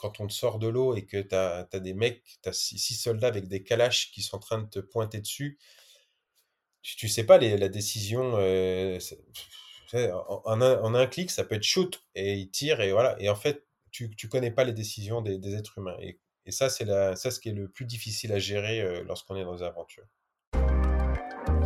quand on te sort de l'eau et que tu as, des mecs, tu as six, soldats avec des calaches qui sont en train de te pointer dessus, tu, sais pas la décision. Euh, en, un, clic, ça peut être shoot et il tire et voilà. Et en fait, tu, tu connais pas les décisions des, êtres humains. Et, ça, c'est ce qui est le plus difficile à gérer euh, lorsqu'on est dans des aventures.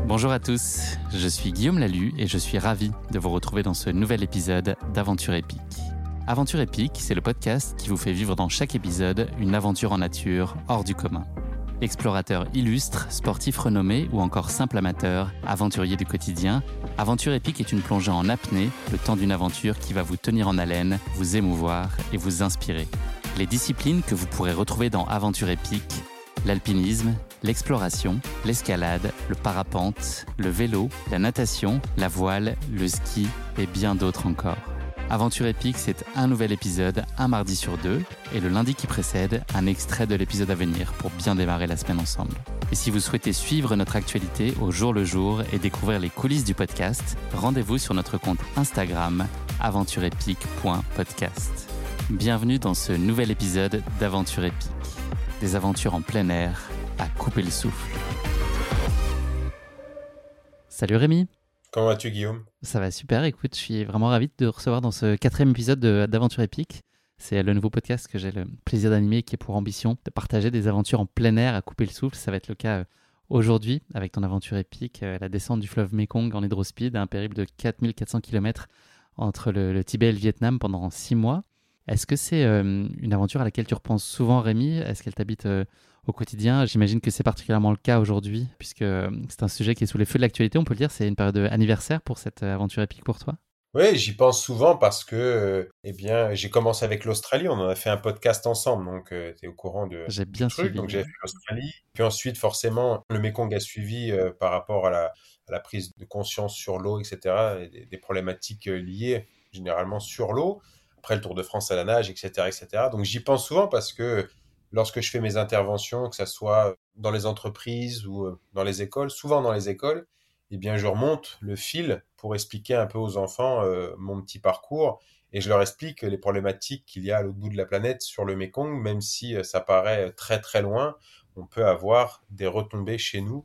Bonjour à tous, je suis Guillaume Lalu et je suis ravi de vous retrouver dans ce nouvel épisode d'Aventure épique. Aventure épique, c'est le podcast qui vous fait vivre dans chaque épisode une aventure en nature hors du commun. Explorateur illustre, sportif renommé ou encore simple amateur, aventurier du quotidien, Aventure épique est une plongée en apnée, le temps d'une aventure qui va vous tenir en haleine, vous émouvoir et vous inspirer. Les disciplines que vous pourrez retrouver dans Aventure épique, l'alpinisme, l'exploration, l'escalade, le parapente, le vélo, la natation, la voile, le ski et bien d'autres encore. Aventure épique, c'est un nouvel épisode, un mardi sur deux, et le lundi qui précède, un extrait de l'épisode à venir pour bien démarrer la semaine ensemble. Et si vous souhaitez suivre notre actualité au jour le jour et découvrir les coulisses du podcast, rendez-vous sur notre compte Instagram aventureepique.podcast. Bienvenue dans ce nouvel épisode d'Aventure épique. Des aventures en plein air à couper le souffle. Salut Rémi Comment vas-tu, Guillaume? Ça va super. Écoute, je suis vraiment ravi de te recevoir dans ce quatrième épisode d'Aventure épique. C'est le nouveau podcast que j'ai le plaisir d'animer qui est pour ambition de partager des aventures en plein air à couper le souffle. Ça va être le cas euh, aujourd'hui avec ton aventure épique, euh, la descente du fleuve Mekong en hydrospeed, un périple de 4400 km entre le, Tibet et le Vietnam pendant six mois. Est-ce que c'est euh, une aventure à laquelle tu repenses souvent, Rémi? Est-ce qu'elle t'habite au quotidien. J'imagine que c'est particulièrement le cas aujourd'hui, puisque euh, c'est un sujet qui est sous les feux de l'actualité, on peut le dire. C'est une période anniversaire pour cette aventure épique pour toi Oui, j'y pense souvent parce que, euh, eh bien, j'ai commencé avec l'Australie. On en a fait un podcast ensemble, donc euh, tu es au courant de j'ai bien truc. Suivi, donc j'ai fait l'Australie. Puis ensuite, forcément, le Mekong a suivi par rapport à la, prise de conscience sur l'eau, etc., et des, des problématiques liées généralement sur l'eau. Après le Tour de France à la nage, etc., etc. Donc j'y pense souvent parce que lorsque je fais mes interventions, que ce soit dans les entreprises ou euh, dans les écoles, souvent dans les écoles, eh bien, je remonte le fil pour expliquer un peu aux enfants euh, mon petit parcours et je leur explique les problématiques qu'il y a à l'autre bout de la planète sur le Mékong, même si euh, ça paraît très très loin, on peut avoir des retombées chez nous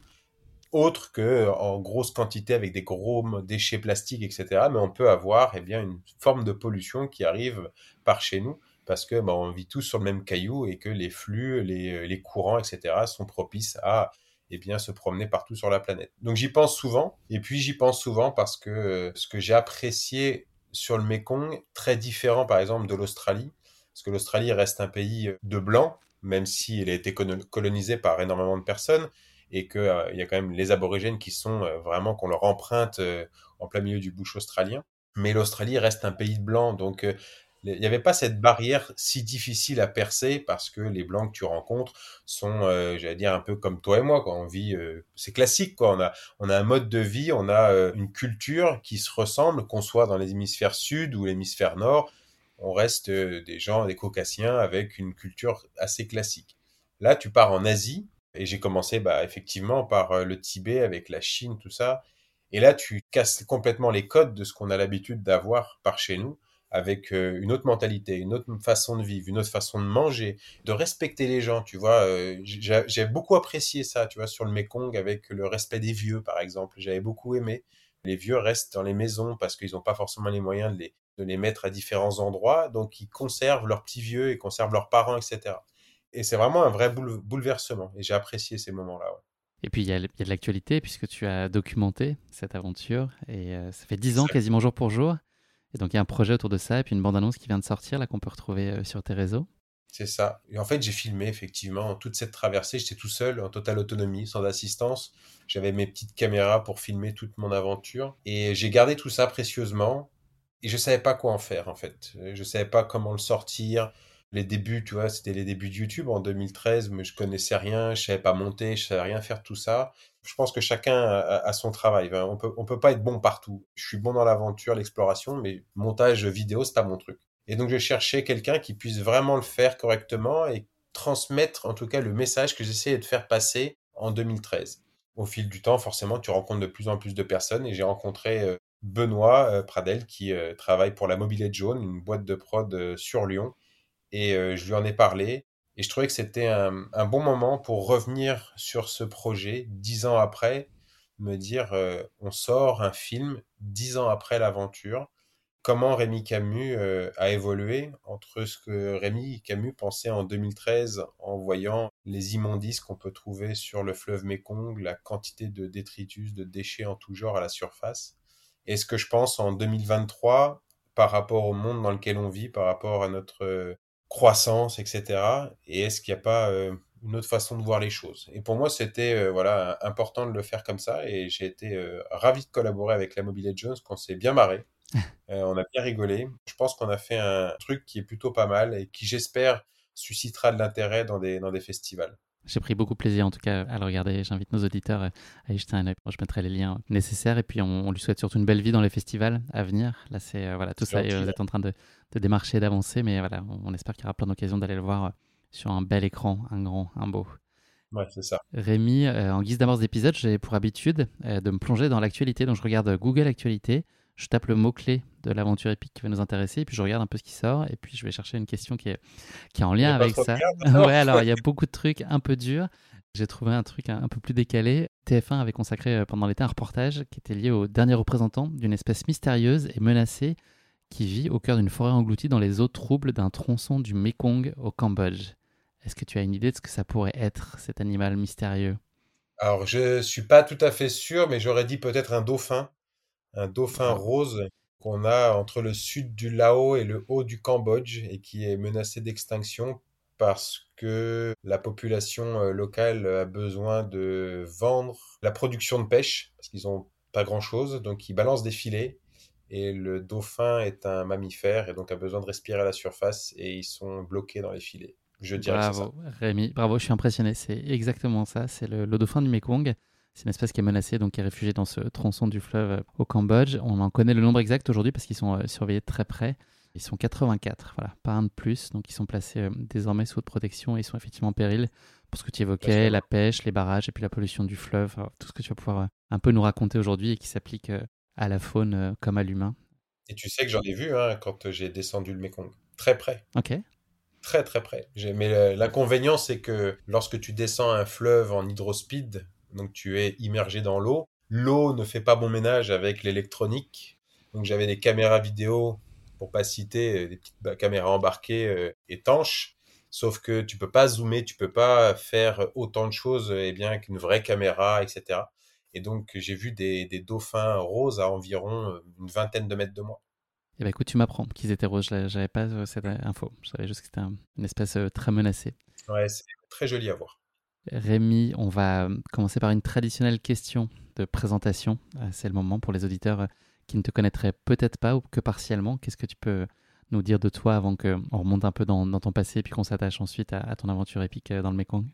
autres que en grosse quantité avec des gros déchets plastiques, etc. Mais on peut avoir eh bien une forme de pollution qui arrive par chez nous parce que bah, on vit tous sur le même caillou et que les flux, les, euh, courants, etc. sont propices à eh bien, se promener partout sur la planète. Donc j'y pense souvent, et puis j'y pense souvent parce que euh, ce que j'ai apprécié sur le Mékong, très différent par exemple de l'Australie, parce que l'Australie reste un pays de blancs, même s'il a été colonisé par énormément de personnes, et qu'il euh, y a quand même les aborigènes qui sont vraiment, qu'on leur emprunte en plein milieu du bush australien. Mais l'Australie reste un pays de blancs, donc il n'y avait pas cette barrière si difficile à percer parce que les blancs que tu rencontres sont, euh, j'allais dire, un peu comme toi et moi. Quoi. On vit, euh, c'est classique. Quoi. On a, on a un mode de vie, on a euh, une culture qui se ressemble, qu'on soit dans l'hémisphère sud ou l'hémisphère nord. On reste des gens, des caucasiens avec une culture assez classique. Là, tu pars en Asie et j'ai commencé, bah, effectivement, par le Tibet avec la Chine, tout ça. Et là, tu casses complètement les codes de ce qu'on a l'habitude d'avoir par chez nous avec euh, une autre mentalité, une autre façon de vivre, une autre façon de manger, de respecter les gens, tu vois. Euh, j'ai beaucoup apprécié ça, tu vois, sur le Mekong avec le respect des vieux, par exemple. J'avais beaucoup aimé. Les vieux restent dans les maisons parce qu'ils n'ont pas forcément les moyens de les, de les mettre à différents endroits, donc ils conservent leurs petits vieux, ils conservent leurs parents, etc. Et c'est vraiment un vrai bouleversement, et j'ai apprécié ces moments-là. Et puis il y, a, de l'actualité puisque tu as documenté cette aventure et euh, ça fait dix ans quasiment jour pour jour. Et donc il y a un projet autour de ça et puis une bande-annonce qui vient de sortir là qu'on peut retrouver euh, sur tes réseaux. C'est ça. Et en fait, j'ai filmé effectivement toute cette traversée. J'étais tout seul, en totale autonomie, sans assistance. J'avais mes petites caméras pour filmer toute mon aventure. Et j'ai gardé tout ça précieusement. Et je savais pas quoi en faire, en fait. Je savais pas comment le sortir. Les débuts, tu vois, c'était les débuts de YouTube en 2013, mais je connaissais rien, je savais pas monter, je savais rien faire de tout ça je pense que chacun a, son travail. On peut, on peut pas être bon partout. Je suis bon dans l'aventure, l'exploration, mais montage vidéo, c'est pas mon truc. Et donc, je cherchais quelqu'un qui puisse vraiment le faire correctement et transmettre, en tout cas, le message que j'essayais de faire passer en 2013. Au fil du temps, forcément, tu rencontres de plus en plus de personnes et j'ai rencontré euh, Benoît euh, Pradel qui euh, travaille pour la Mobilette Jaune, une boîte de prod sur Lyon et je lui en ai parlé. Et je trouvais que c'était un, bon moment pour revenir sur ce projet dix ans après, me dire on sort un film dix ans après l'aventure. Comment Rémi Camus euh, a évolué entre ce que Rémi Camus pensait en 2013 en voyant les immondices qu'on peut trouver sur le fleuve Mékong, la quantité de détritus, de déchets en tout genre à la surface, et ce que je pense en 2023 par rapport au monde dans lequel on vit, par rapport à notre euh, croissance, etc. Et est-ce qu'il n'y a pas euh, une autre façon de voir les choses? Et pour moi, c'était voilà important de le faire comme ça, et j'ai été ravi de collaborer avec la Mobile Jones, qu'on s'est bien marré. Euh, on a bien rigolé. Je pense qu'on a fait un truc qui est plutôt pas mal et qui, j'espère, suscitera de l'intérêt dans des, dans des festivals. J'ai pris beaucoup plaisir en tout cas à le regarder. J'invite nos auditeurs à y jeter un œil. Je mettrai les liens nécessaires et puis on, lui souhaite surtout une belle vie dans les festivals à venir. Là, c'est euh, voilà tout ça. vous êtes en train de, de démarcher, d'avancer, mais voilà, on, espère qu'il y aura plein d'occasions d'aller le voir euh, sur un bel écran, un grand, un beau. Ouais, c'est ça. Rémi, en guise d'amorce d'épisode, j'ai pour habitude de me plonger dans l'actualité. Donc je regarde Google Actualité je tape le mot-clé de l'aventure épique qui va nous intéresser, et puis je regarde un peu ce qui sort, et puis je vais chercher une question qui est, qui est en lien avec ça. ouais, alors il y a beaucoup de trucs un peu durs. J'ai trouvé un truc un, peu plus décalé. TF1 avait consacré euh, pendant l'été un reportage qui était lié au dernier représentant d'une espèce mystérieuse et menacée qui vit au cœur d'une forêt engloutie dans les eaux troubles d'un tronçon du Mekong au Cambodge. Est-ce que tu as une idée de ce que ça pourrait être, cet animal mystérieux? Alors, je suis pas tout à fait sûr, mais j'aurais dit peut-être un dauphin un dauphin rose qu'on a entre le sud du Laos et le haut du Cambodge et qui est menacé d'extinction parce que la population euh, locale a besoin de vendre la production de pêche parce qu'ils n'ont pas grand-chose, donc ils balancent des filets et le dauphin est un mammifère et donc a besoin de respirer à la surface et ils sont bloqués dans les filets. Je dirais bravo, Rémi, bravo, je suis impressionné. C'est exactement ça. C'est le, le, dauphin du Mekong. C'est une espèce qui est menacée, donc qui est réfugiée dans ce tronçon du fleuve euh, au Cambodge. On en connaît le nombre exact aujourd'hui parce qu'ils sont euh, surveillés très près. Ils sont 84, voilà, pas un de plus. Donc ils sont placés euh, désormais sous haute protection et ils sont effectivement en péril pour ce que tu évoquais, la pêche, les barrages et puis la pollution du fleuve, tout ce que tu vas pouvoir un peu nous raconter aujourd'hui et qui s'applique à la faune comme à l'humain. Et tu sais que j'en ai vu hein, quand j'ai descendu le Mekong, très près. Ok. Très très près. Mais l'inconvénient, c'est que lorsque tu descends un fleuve en hydrospeed, donc tu es immergé dans l'eau. L'eau ne fait pas bon ménage avec l'électronique. Donc j'avais des caméras vidéo, pour pas citer, euh, des petites caméras embarquées euh, étanches. Sauf que tu peux pas zoomer, tu peux pas faire autant de choses eh bien qu'une vraie caméra, etc. Et donc j'ai vu des, dauphins roses à environ euh, une vingtaine de mètres de moi. Eh ben écoute, tu m'apprends qu'ils étaient roses. J'avais pas cette info. Je savais juste que c'était une espèce très menacée. Ouais, c'est très joli à voir. Rémi, on va euh, commencer par une traditionnelle question de présentation. Euh, c'est le moment pour les auditeurs euh, qui ne te connaîtraient peut-être pas ou que partiellement. Qu'est-ce que tu peux nous dire de toi avant qu'on remonte un peu dans, ton passé et puis qu'on s'attache ensuite à, ton aventure épique dans le Mekong?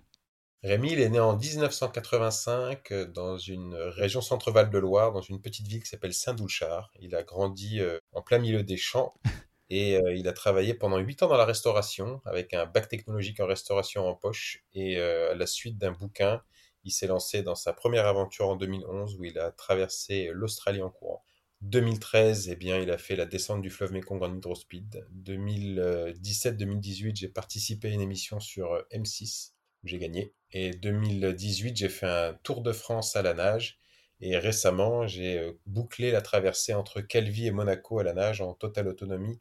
Rémi, il est né en 1985 dans une région centre-val de Loire, dans une petite ville qui s'appelle Saint-Doulchard. Il a grandi en plein milieu des champs et euh, il a travaillé pendant 8 ans dans la restauration, avec un bac technologique en restauration en poche. Et euh, à la suite d'un bouquin, il s'est lancé dans sa première aventure en 2011, où il a traversé l'Australie en courant. 2013, eh bien, il a fait la descente du fleuve Mekong en hydrospeed. 2017-2018, j'ai participé à une émission sur euh, M6, où j'ai gagné. Et 2018, j'ai fait un tour de France à la nage. Et récemment, j'ai bouclé la traversée entre Calvi et Monaco à la nage en totale autonomie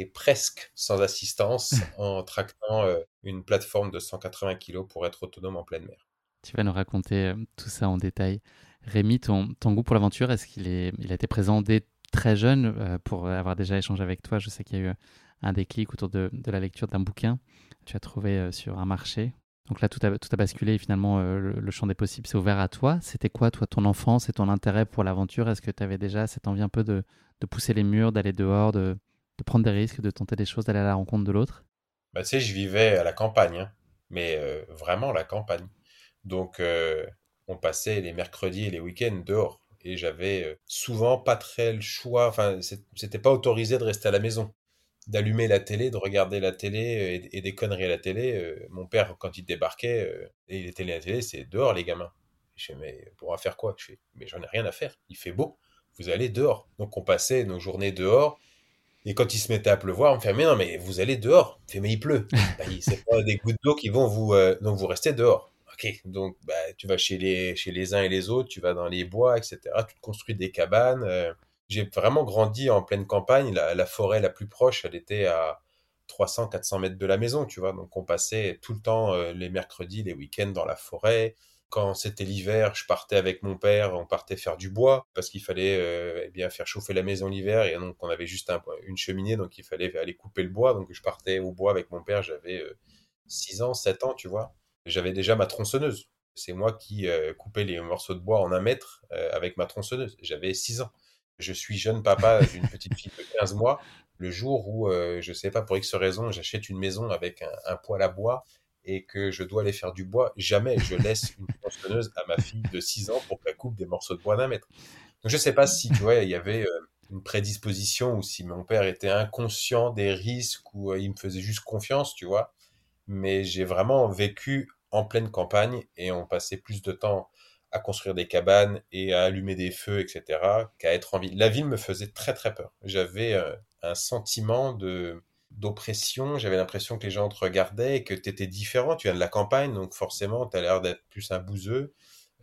et presque sans assistance en tractant euh, une plateforme de 180 kg pour être autonome en pleine mer. Tu vas nous raconter euh, tout ça en détail. Rémi, ton, ton goût pour l'aventure, est-ce qu'il est, il a été présent dès très jeune euh, pour avoir déjà échangé avec toi? Je sais qu'il y a eu un déclic autour de, de la lecture d'un bouquin que tu as trouvé sur un marché. Donc là, tout a, basculé et finalement, le, champ des possibles s'est ouvert à toi. C'était quoi, toi, ton enfance et ton intérêt pour l'aventure? Est-ce que tu avais déjà cette envie un peu de, pousser les murs, d'aller dehors, de, de prendre des risques, de tenter des choses, d'aller à la rencontre de l'autre? Bah, Tu sais, je vivais à la campagne, hein. mais euh, vraiment la campagne. Donc, euh, on passait les mercredis et les week-ends dehors. Et j'avais euh, souvent pas très le choix, enfin, c'était pas autorisé de rester à la maison, d'allumer la télé, de regarder la télé et, des conneries à la télé. mon père, quand il débarquait, et les télé à la télé, c'est dehors, les gamins. Je fais, mais pour faire quoi? Je fais, mais j'en ai rien à faire, il fait beau, vous allez dehors. Donc, on passait nos journées dehors Et quand il se mettait à pleuvoir, on me fait mais non mais vous allez dehors. Me fait mais il pleut. bah, c'est pas des gouttes d'eau qui vont vous euh, donc vous restez dehors. Ok donc bah, tu vas chez les chez les uns et les autres, tu vas dans les bois etc. Tu te construis des cabanes. Euh. J'ai vraiment grandi en pleine campagne. La, forêt la plus proche, elle était à 300 400 mètres de la maison, tu vois. Donc on passait tout le temps euh, les mercredis, les week-ends dans la forêt quand c'était l'hiver, je partais avec mon père, on partait faire du bois parce qu'il fallait euh, eh faire chauffer la maison l'hiver et donc on avait juste une cheminée donc il fallait aller couper le bois donc je partais au bois avec mon père, j'avais 6 euh, ans, 7 ans, tu vois. J'avais déjà ma tronçonneuse. C'est moi qui coupais les morceaux de bois en un mètre avec ma tronçonneuse. J'avais 6 ans. Je suis jeune papa d'une petite fille de 15 mois. Le jour où, je sais pas pour X raison, j'achète une maison avec un, poêle à bois et que je dois aller faire du bois, jamais je laisse une tronçonneuse à ma fille de 6 ans pour qu'elle coupe des morceaux de bois d'un mètre. Donc je sais pas si, tu vois, il y avait euh, une prédisposition ou si mon père était inconscient des risques ou euh, il me faisait juste confiance, tu vois. Mais j'ai vraiment vécu en pleine campagne et on passait plus de temps à construire des cabanes et à allumer des feux, etc., qu'à être en ville. La ville me faisait très très peur. J'avais euh, un sentiment de d'oppression. J'avais l'impression que les gens te regardaient et que tu étais différent. Tu viens de la campagne, donc forcément, tu as l'air d'être plus un bouseux.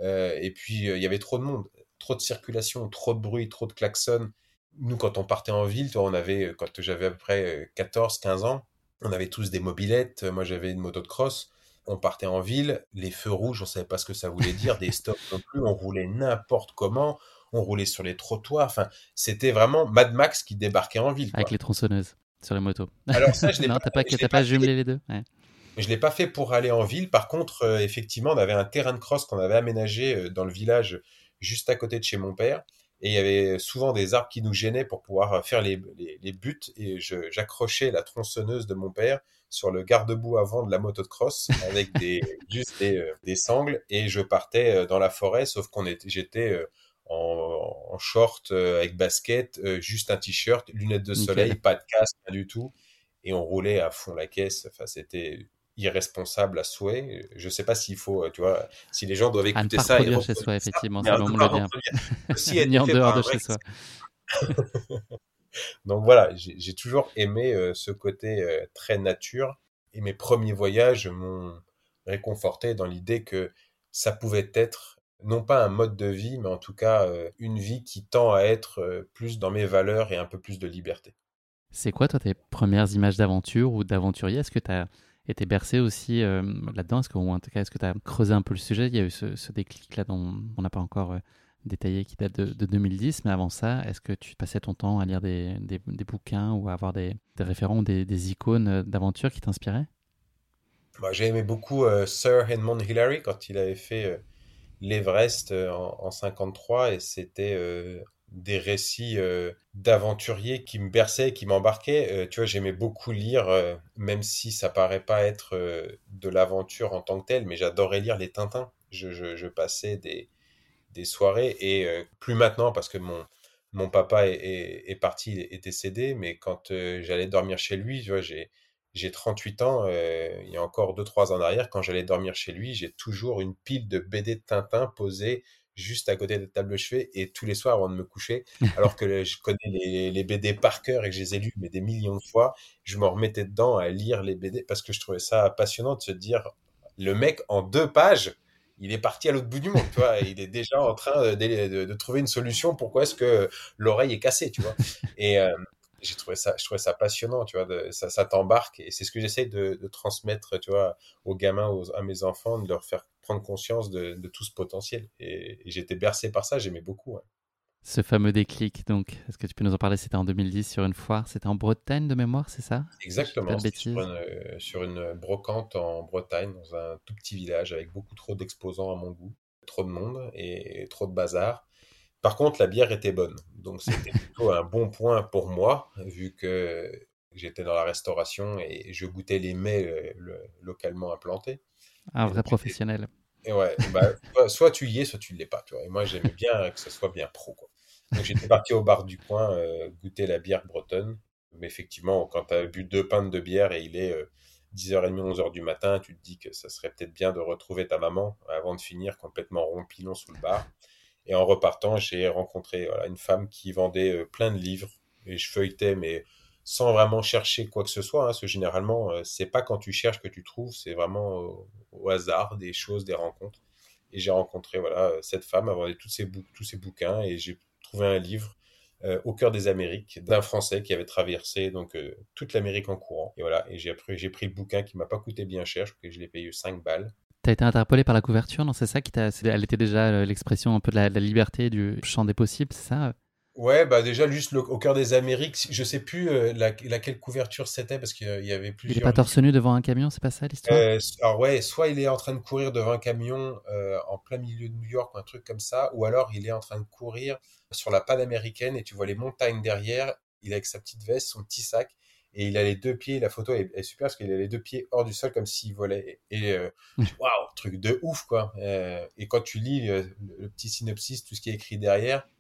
Euh, et puis, euh, il y avait trop de monde, trop de circulation, trop de bruit, trop de klaxons. Nous, quand on partait en ville, toi, on avait, quand j'avais à peu près 14, 15 ans, on avait tous des mobilettes. Moi, j'avais une moto de cross. On partait en ville, les feux rouges, on savait pas ce que ça voulait dire, des stops non plus, on roulait n'importe comment, on roulait sur les trottoirs. Enfin, c'était vraiment Mad Max qui débarquait en ville. Avec les tronçonneuses sur les motos. Alors ça, je l'ai pas, pas, pas jumelé les deux ouais. Je l'ai pas fait pour aller en ville. Par contre, euh, effectivement, on avait un terrain de cross qu'on avait aménagé euh, dans le village juste à côté de chez mon père. Et il y avait souvent des arbres qui nous gênaient pour pouvoir euh, faire les, les, buts. Et j'accrochais la tronçonneuse de mon père sur le garde-boue avant de la moto de cross avec des, juste des, des, sangles. Et je partais dans la forêt, sauf qu'on était, j'étais en, short euh, avec basket, euh, juste un t-shirt, lunettes de soleil, pas de casque, pas du tout. Et on roulait à fond la caisse. Enfin, c'était irresponsable à souhait. Je sais pas s'il faut, euh, tu vois, si les gens doivent écouter ça. Et chez soi, effectivement, ça, le dire. Ni en dehors de chez soi. Donc voilà, j'ai toujours aimé ce côté très nature. Et mes premiers voyages m'ont réconforté dans l'idée que ça pouvait être non pas un mode de vie, mais en tout cas euh, une vie qui tend à être euh, plus dans mes valeurs et un peu plus de liberté. C'est quoi, toi, tes premières images d'aventure ou d'aventurier? Est-ce que tu as été bercé aussi euh, là-dedans? Est-ce que, tout cas, est-ce que tu as creusé un peu le sujet? Il y a eu ce, déclic-là dont on n'a pas encore détaillé qui date de, 2010, mais avant ça, est-ce que tu passais ton temps à lire des, bouquins ou à avoir des, référents des, icônes d'aventure qui t'inspiraient? Bah, J'ai aimé beaucoup Sir Edmund Hillary quand il avait fait l'Everest euh, en, en, 53 et c'était euh, des récits euh, d'aventuriers qui me berçaient, qui m'embarquaient. tu vois, j'aimais beaucoup lire, même si ça paraît pas être de l'aventure en tant que telle, mais j'adorais lire les Tintins. Je, passais des, des soirées et plus maintenant parce que mon, mon papa est, est, parti, est décédé, mais quand j'allais dormir chez lui, tu vois, j'ai j'ai 38 ans, euh, il y a encore 2-3 ans en arrière, quand j'allais dormir chez lui, j'ai toujours une pile de BD de Tintin posée juste à côté de la table de chevet et tous les soirs avant de me coucher, alors que je connais les, les, BD par cœur et que je les ai lus mais des millions de fois, je me remettais dedans à lire les BD parce que je trouvais ça passionnant de se dire le mec en deux pages, il est parti à l'autre bout du monde, tu vois, il est déjà en train de, de, trouver une solution. Pourquoi est-ce que l'oreille est cassée, tu vois Et, euh, j'ai trouvé ça, je trouvais ça passionnant, tu vois, de, ça, ça t'embarque et c'est ce que j'essaie de, transmettre, tu vois, aux gamins, aux, à mes enfants, de leur faire prendre conscience de tout ce potentiel. Et, j'étais bercé par ça, j'aimais beaucoup. Ce fameux déclic, donc, est-ce que tu peux nous en parler? C'était en 2010 sur une foire, c'était en Bretagne de mémoire, c'est ça? Exactement, sur une, euh, sur une brocante en Bretagne, dans un tout petit village avec beaucoup trop d'exposants à mon goût, trop de monde et trop de bazar. Par contre, la bière était bonne. Donc, c'était plutôt un bon point pour moi, vu que j'étais dans la restauration et je goûtais les mets euh, localement implantés. Un vrai professionnel. Et ouais, bah, soit tu y es, soit tu ne l'es pas. Tu vois. Et moi, j'aimais bien que ce soit bien pro. Quoi. J'étais parti au bar du coin euh, goûter la bière bretonne. Mais effectivement, quand tu as bu deux pintes de bière et il est 10h30, euh, 11h du matin, tu te dis que ça serait peut-être bien de retrouver ta maman avant de finir complètement rompilon sous le bar. Et en repartant, j'ai rencontré une femme qui vendait euh, plein de livres. Et je feuilletais, mais sans vraiment chercher quoi que ce soit. Hein, parce que généralement, c'est pas quand tu cherches que tu trouves, c'est vraiment au, hasard des choses, des rencontres. Et j'ai rencontré voilà cette femme, avoir tous ces, tous ces bouquins, et j'ai trouvé un livre euh, au cœur des Amériques d'un Français qui avait traversé donc euh, toute l'Amérique en courant. Et voilà, et j'ai j'ai pris le bouquin qui m'a pas coûté bien cher, je crois que je l'ai payé 5 balles. T'as été interpellé par la couverture, non? C'est ça qui t'a. Elle était déjà euh, l'expression un peu de la, liberté, du champ des possibles, c'est ça? Ouais, bah déjà juste au cœur des Amériques, je sais plus euh, laquelle couverture c'était parce qu'il y avait plusieurs. Il est pas torse nu devant un camion, c'est pas ça l'histoire? Euh, Alors ouais, soit il est en train de courir devant un camion euh, en plein milieu de New York ou un truc comme ça, ou alors il est en train de courir sur la panaméricaine et tu vois les montagnes derrière. Il a avec sa petite veste, son petit sac et il a les deux pieds. La photo est, super parce qu'il a les deux pieds hors du sol comme s'il volait. Et waouh, truc de ouf quoi. et quand tu lis le petit synopsis, tout ce qui est écrit derrière euh,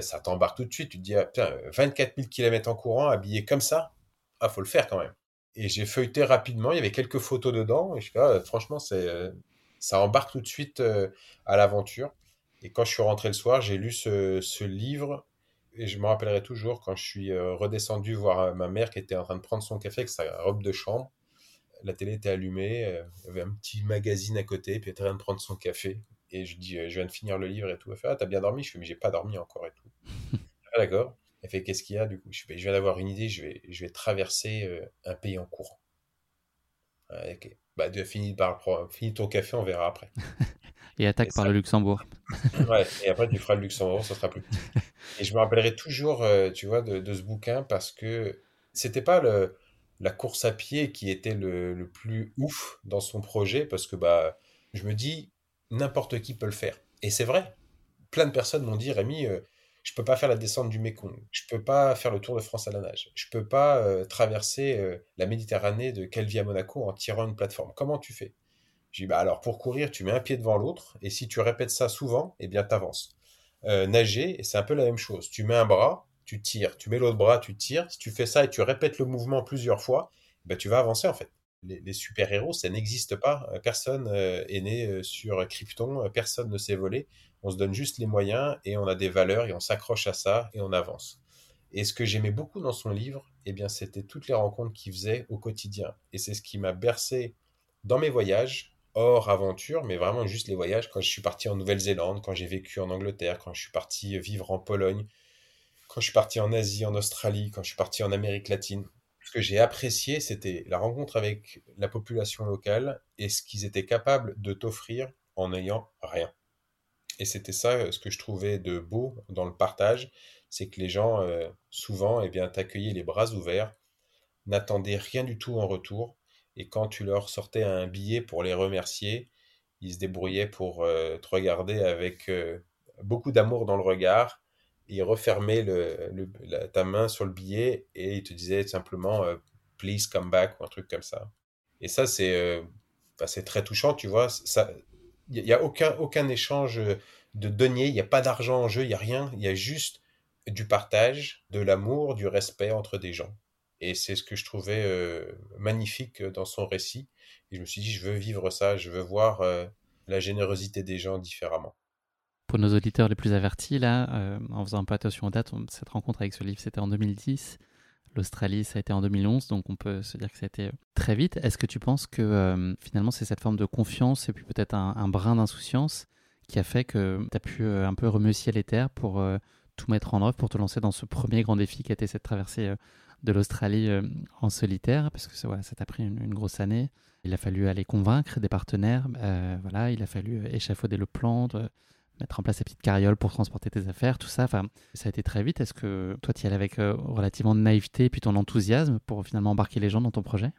ça t'embarque tout de suite. Tu te dis, ah, putain, 24 000 km en courant, habillé comme ça, ah, faut le faire quand même. Et j'ai feuilleté rapidement, il y avait quelques photos dedans, ah, franchement, euh, ça embarque tout de suite euh, à l'aventure. Et quand je suis rentré le soir, j'ai lu ce, livre, et je me rappellerai toujours quand je suis redescendu voir ma mère qui était en train de prendre son café avec sa robe de chambre. La télé était allumée, il y avait un petit magazine à côté, puis elle était en train de prendre son café. Et je dis, euh, je viens de finir le livre et tout. Elle fait, ah, t'as bien dormi? Je fais, mais j'ai pas dormi encore et tout. ah, d'accord. Elle fait, qu'est-ce qu'il y a du coup? Je, fais, je viens d'avoir une idée, je vais, je vais traverser euh, un pays en courant. Ah, ok. Bah, tu as fini, par, fini ton café, on verra après. et attaque par le Luxembourg. ouais, et après tu feras le Luxembourg, ça sera plus petit. Et je me rappellerai toujours, euh, tu vois, de, de, ce bouquin parce que c'était pas le, la course à pied qui était le, le, plus ouf dans son projet parce que bah, je me dis, n'importe qui peut le faire. Et c'est vrai. Plein de personnes m'ont dit, Rémi, euh, je peux pas faire la descente du Mékong, je peux pas faire le Tour de France à la nage, je peux pas euh, traverser euh, la Méditerranée de Calvi à Monaco en tirant une plateforme. Comment tu fais? J'ai dit, bah alors pour courir, tu mets un pied devant l'autre, et si tu répètes ça souvent, eh bien t'avances. nager, et c'est un peu la même chose. Tu mets un bras, tu tires, tu mets l'autre bras, tu tires. Si tu fais ça et tu répètes le mouvement plusieurs fois, ben, tu vas avancer en fait les, super-héros, ça n'existe pas. Euh, personne euh, est né euh, sur Krypton, personne ne s'est volé. On se donne juste les moyens et on a des valeurs et on s'accroche à ça et on avance. Et ce que j'aimais beaucoup dans son livre, eh bien, c'était toutes les rencontres qu'il faisait au quotidien. Et c'est ce qui m'a bercé dans mes voyages, hors aventure, mais vraiment juste les voyages. Quand je suis parti en Nouvelle-Zélande, quand j'ai vécu en Angleterre, quand je suis parti vivre en Pologne, quand je suis parti en Asie, en Australie, quand je suis parti en Amérique latine ce que j'ai apprécié, c'était la rencontre avec la population locale et ce qu'ils étaient capables de t'offrir en n'ayant rien. Et c'était ça euh, ce que je trouvais de beau dans le partage, c'est que les gens, euh, souvent, eh bien, t'accueillaient les bras ouverts, n'attendaient rien du tout en retour, et quand tu leur sortais un billet pour les remercier, ils se débrouillaient pour euh, te regarder avec beaucoup d'amour dans le regard, il refermait ta main sur le billet et il te disait simplement euh, please come back ou un truc comme ça. Et ça, c'est euh, bah, très touchant, tu vois. Il n'y a aucun, aucun échange de deniers, il n'y a pas d'argent en jeu, il n'y a rien. Il y a juste du partage, de l'amour, du respect entre des gens. Et c'est ce que je trouvais euh, magnifique dans son récit. Et je me suis dit, je veux vivre ça, je veux voir la générosité des gens différemment pour nos auditeurs les plus avertis, là, euh, en faisant un peu attention aux dates, cette rencontre avec ce livre, c'était en 2010. L'Australie, ça a été en 2011, donc on peut se dire que ça a été euh, très vite. Est-ce que tu penses que euh, finalement c'est cette forme de confiance et puis peut-être un, brin d'insouciance qui a fait que tu as pu un peu remuer ciel et terre pour tout mettre en œuvre, pour te lancer dans ce premier grand défi qui a été cette traversée de l'Australie en solitaire? Parce que voilà, ça t'a pris une, grosse année. Il a fallu aller convaincre des partenaires, voilà, il a fallu échafauder le plan. Mettre en place ces petites carrioles pour transporter tes affaires, tout ça. Enfin, ça a été très vite. Est-ce que toi, tu y allais avec euh, relativement de naïveté et puis ton enthousiasme pour finalement embarquer les gens dans ton projet?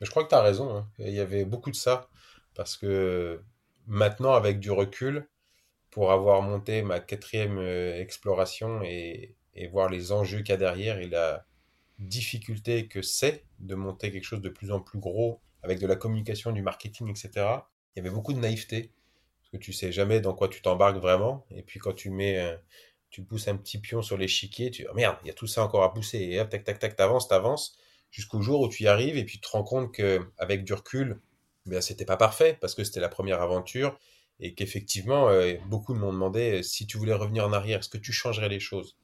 Je crois que tu as raison. Hein. Il y avait beaucoup de ça. Parce que maintenant, avec du recul, pour avoir monté ma quatrième euh, exploration et, et, voir les enjeux qu'il y a derrière et la difficulté que c'est de monter quelque chose de plus en plus gros avec de la communication, du marketing, etc., il y avait beaucoup de naïveté que tu sais jamais dans quoi tu t'embarques vraiment. Et puis quand tu mets, tu pousses un petit pion sur l'échiquier, tu dis oh merde, il y a tout ça encore à pousser. Et hop, tac, tac, tac, t'avances, t'avances, jusqu'au jour où tu y arrives et puis tu te rends compte que avec du recul, ben, c'était pas parfait parce que c'était la première aventure et qu'effectivement, euh, beaucoup m'ont demandé si tu voulais revenir en arrière, est-ce que tu changerais les choses?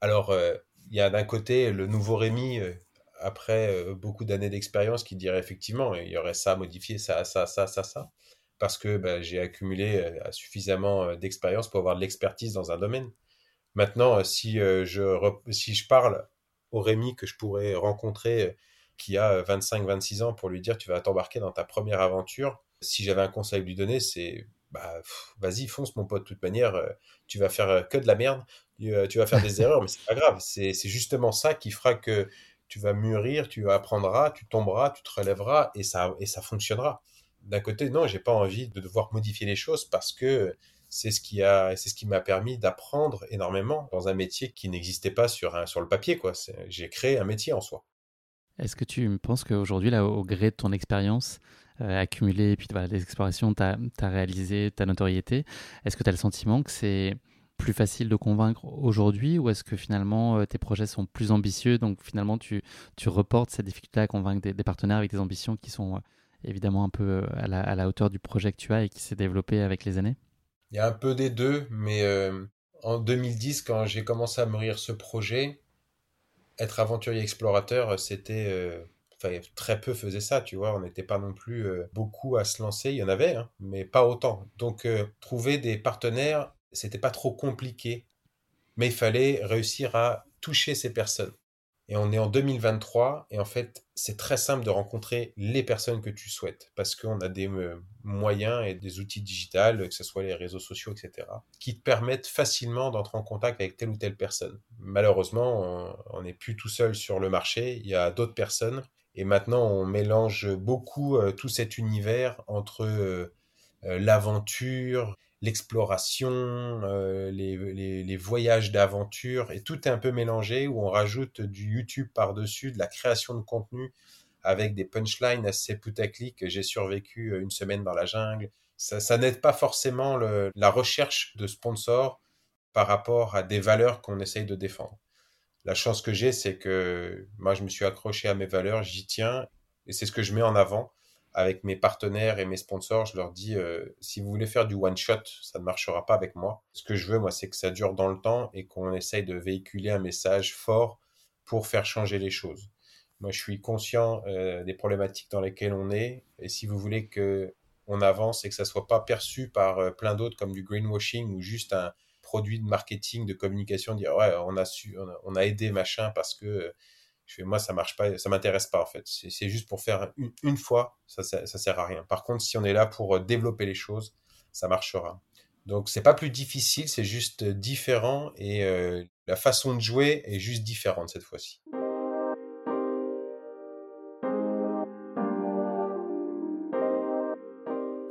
Alors, euh, il y a d'un côté le nouveau Rémi, euh, après euh, beaucoup d'années d'expérience, qui dirait effectivement, il y aurait ça à modifier, ça, ça, ça, ça, ça, parce que bah, j'ai accumulé euh, suffisamment d'expérience pour avoir de l'expertise dans un domaine. Maintenant, si, je, si je parle au Rémi que je pourrais rencontrer, qui a 25-26 ans, pour lui dire tu vas t'embarquer dans ta première aventure, si j'avais un conseil à lui donner, c'est bah, vas-y, fonce mon pote, de toute manière, tu vas faire que de la merde, euh, tu vas faire des erreurs, mais c'est pas grave. C'est justement ça qui fera que tu vas mûrir, tu apprendras, tu tomberas, tu te relèveras et ça, et ça fonctionnera. D'un côté, non, j'ai pas envie de devoir modifier les choses parce que c'est ce qui a, c'est ce qui m'a permis d'apprendre énormément dans un métier qui n'existait pas sur, un, sur le papier, quoi. J'ai créé un métier en soi. Est-ce que tu penses qu'aujourd'hui, là, au gré de ton expérience, euh, accumulée, et puis voilà, explorations, tu as, as, réalisé ta notoriété, est-ce que tu as le sentiment que c'est plus facile de convaincre aujourd'hui ou est-ce que finalement euh, tes projets sont plus ambitieux donc finalement tu, tu reportes cette difficulté à convaincre des, partenaires avec des ambitions qui sont euh, évidemment un peu euh, à la, hauteur du projet que tu as et qui s'est développé avec les années Il y a un peu des deux, mais en 2010 quand j'ai commencé à mûrir ce projet, être aventurier explorateur, c'était... Enfin, très peu faisaient ça, tu vois. On n'était pas non plus beaucoup à se lancer. Il y en avait, hein, mais pas autant. Donc, trouver des partenaires c'était pas trop compliqué, mais il fallait réussir à toucher ces personnes. Et on est en 2023, et en fait, c'est très simple de rencontrer les personnes que tu souhaites, parce qu'on a des euh, moyens et des outils digitales, que ce soit les réseaux sociaux, etc., qui te permettent facilement d'entrer en contact avec telle ou telle personne. Malheureusement, on n'est plus tout seul sur le marché, il y a d'autres personnes, et maintenant, on mélange beaucoup euh, tout cet univers entre euh, l'aventure, l'exploration, euh, les, voyages d'aventure, et tout est un peu mélangé, où on rajoute du YouTube par-dessus, de la création de contenu, avec des punchlines assez putaclic. J'ai survécu euh, une semaine dans la jungle. Ça, n'aide pas forcément la recherche de sponsors par rapport à des valeurs qu'on essaye de défendre. La chance que j'ai, c'est que moi, je me suis accroché à mes valeurs, j'y tiens, et c'est ce que je mets en avant avec mes partenaires et mes sponsors, je leur dis euh, si vous voulez faire du one shot, ça ne marchera pas avec moi. Ce que je veux, moi, c'est que ça dure dans le temps et qu'on essaye de véhiculer un message fort pour faire changer les choses. Moi, je suis conscient euh, des problématiques dans lesquelles on est et si vous voulez que on avance et que ça soit pas perçu par euh, plein d'autres comme du greenwashing ou juste un produit de marketing, de communication, dire ouais, on a su, on a aidé machin parce que moi, ça marche pas, ça m'intéresse pas en fait. C'est juste pour faire une, fois, ça, ça, sert à rien. Par contre, si on est là pour euh, développer les choses, ça marchera. Donc, c'est pas plus difficile, c'est juste différent et euh, la façon de jouer est juste différente cette fois-ci.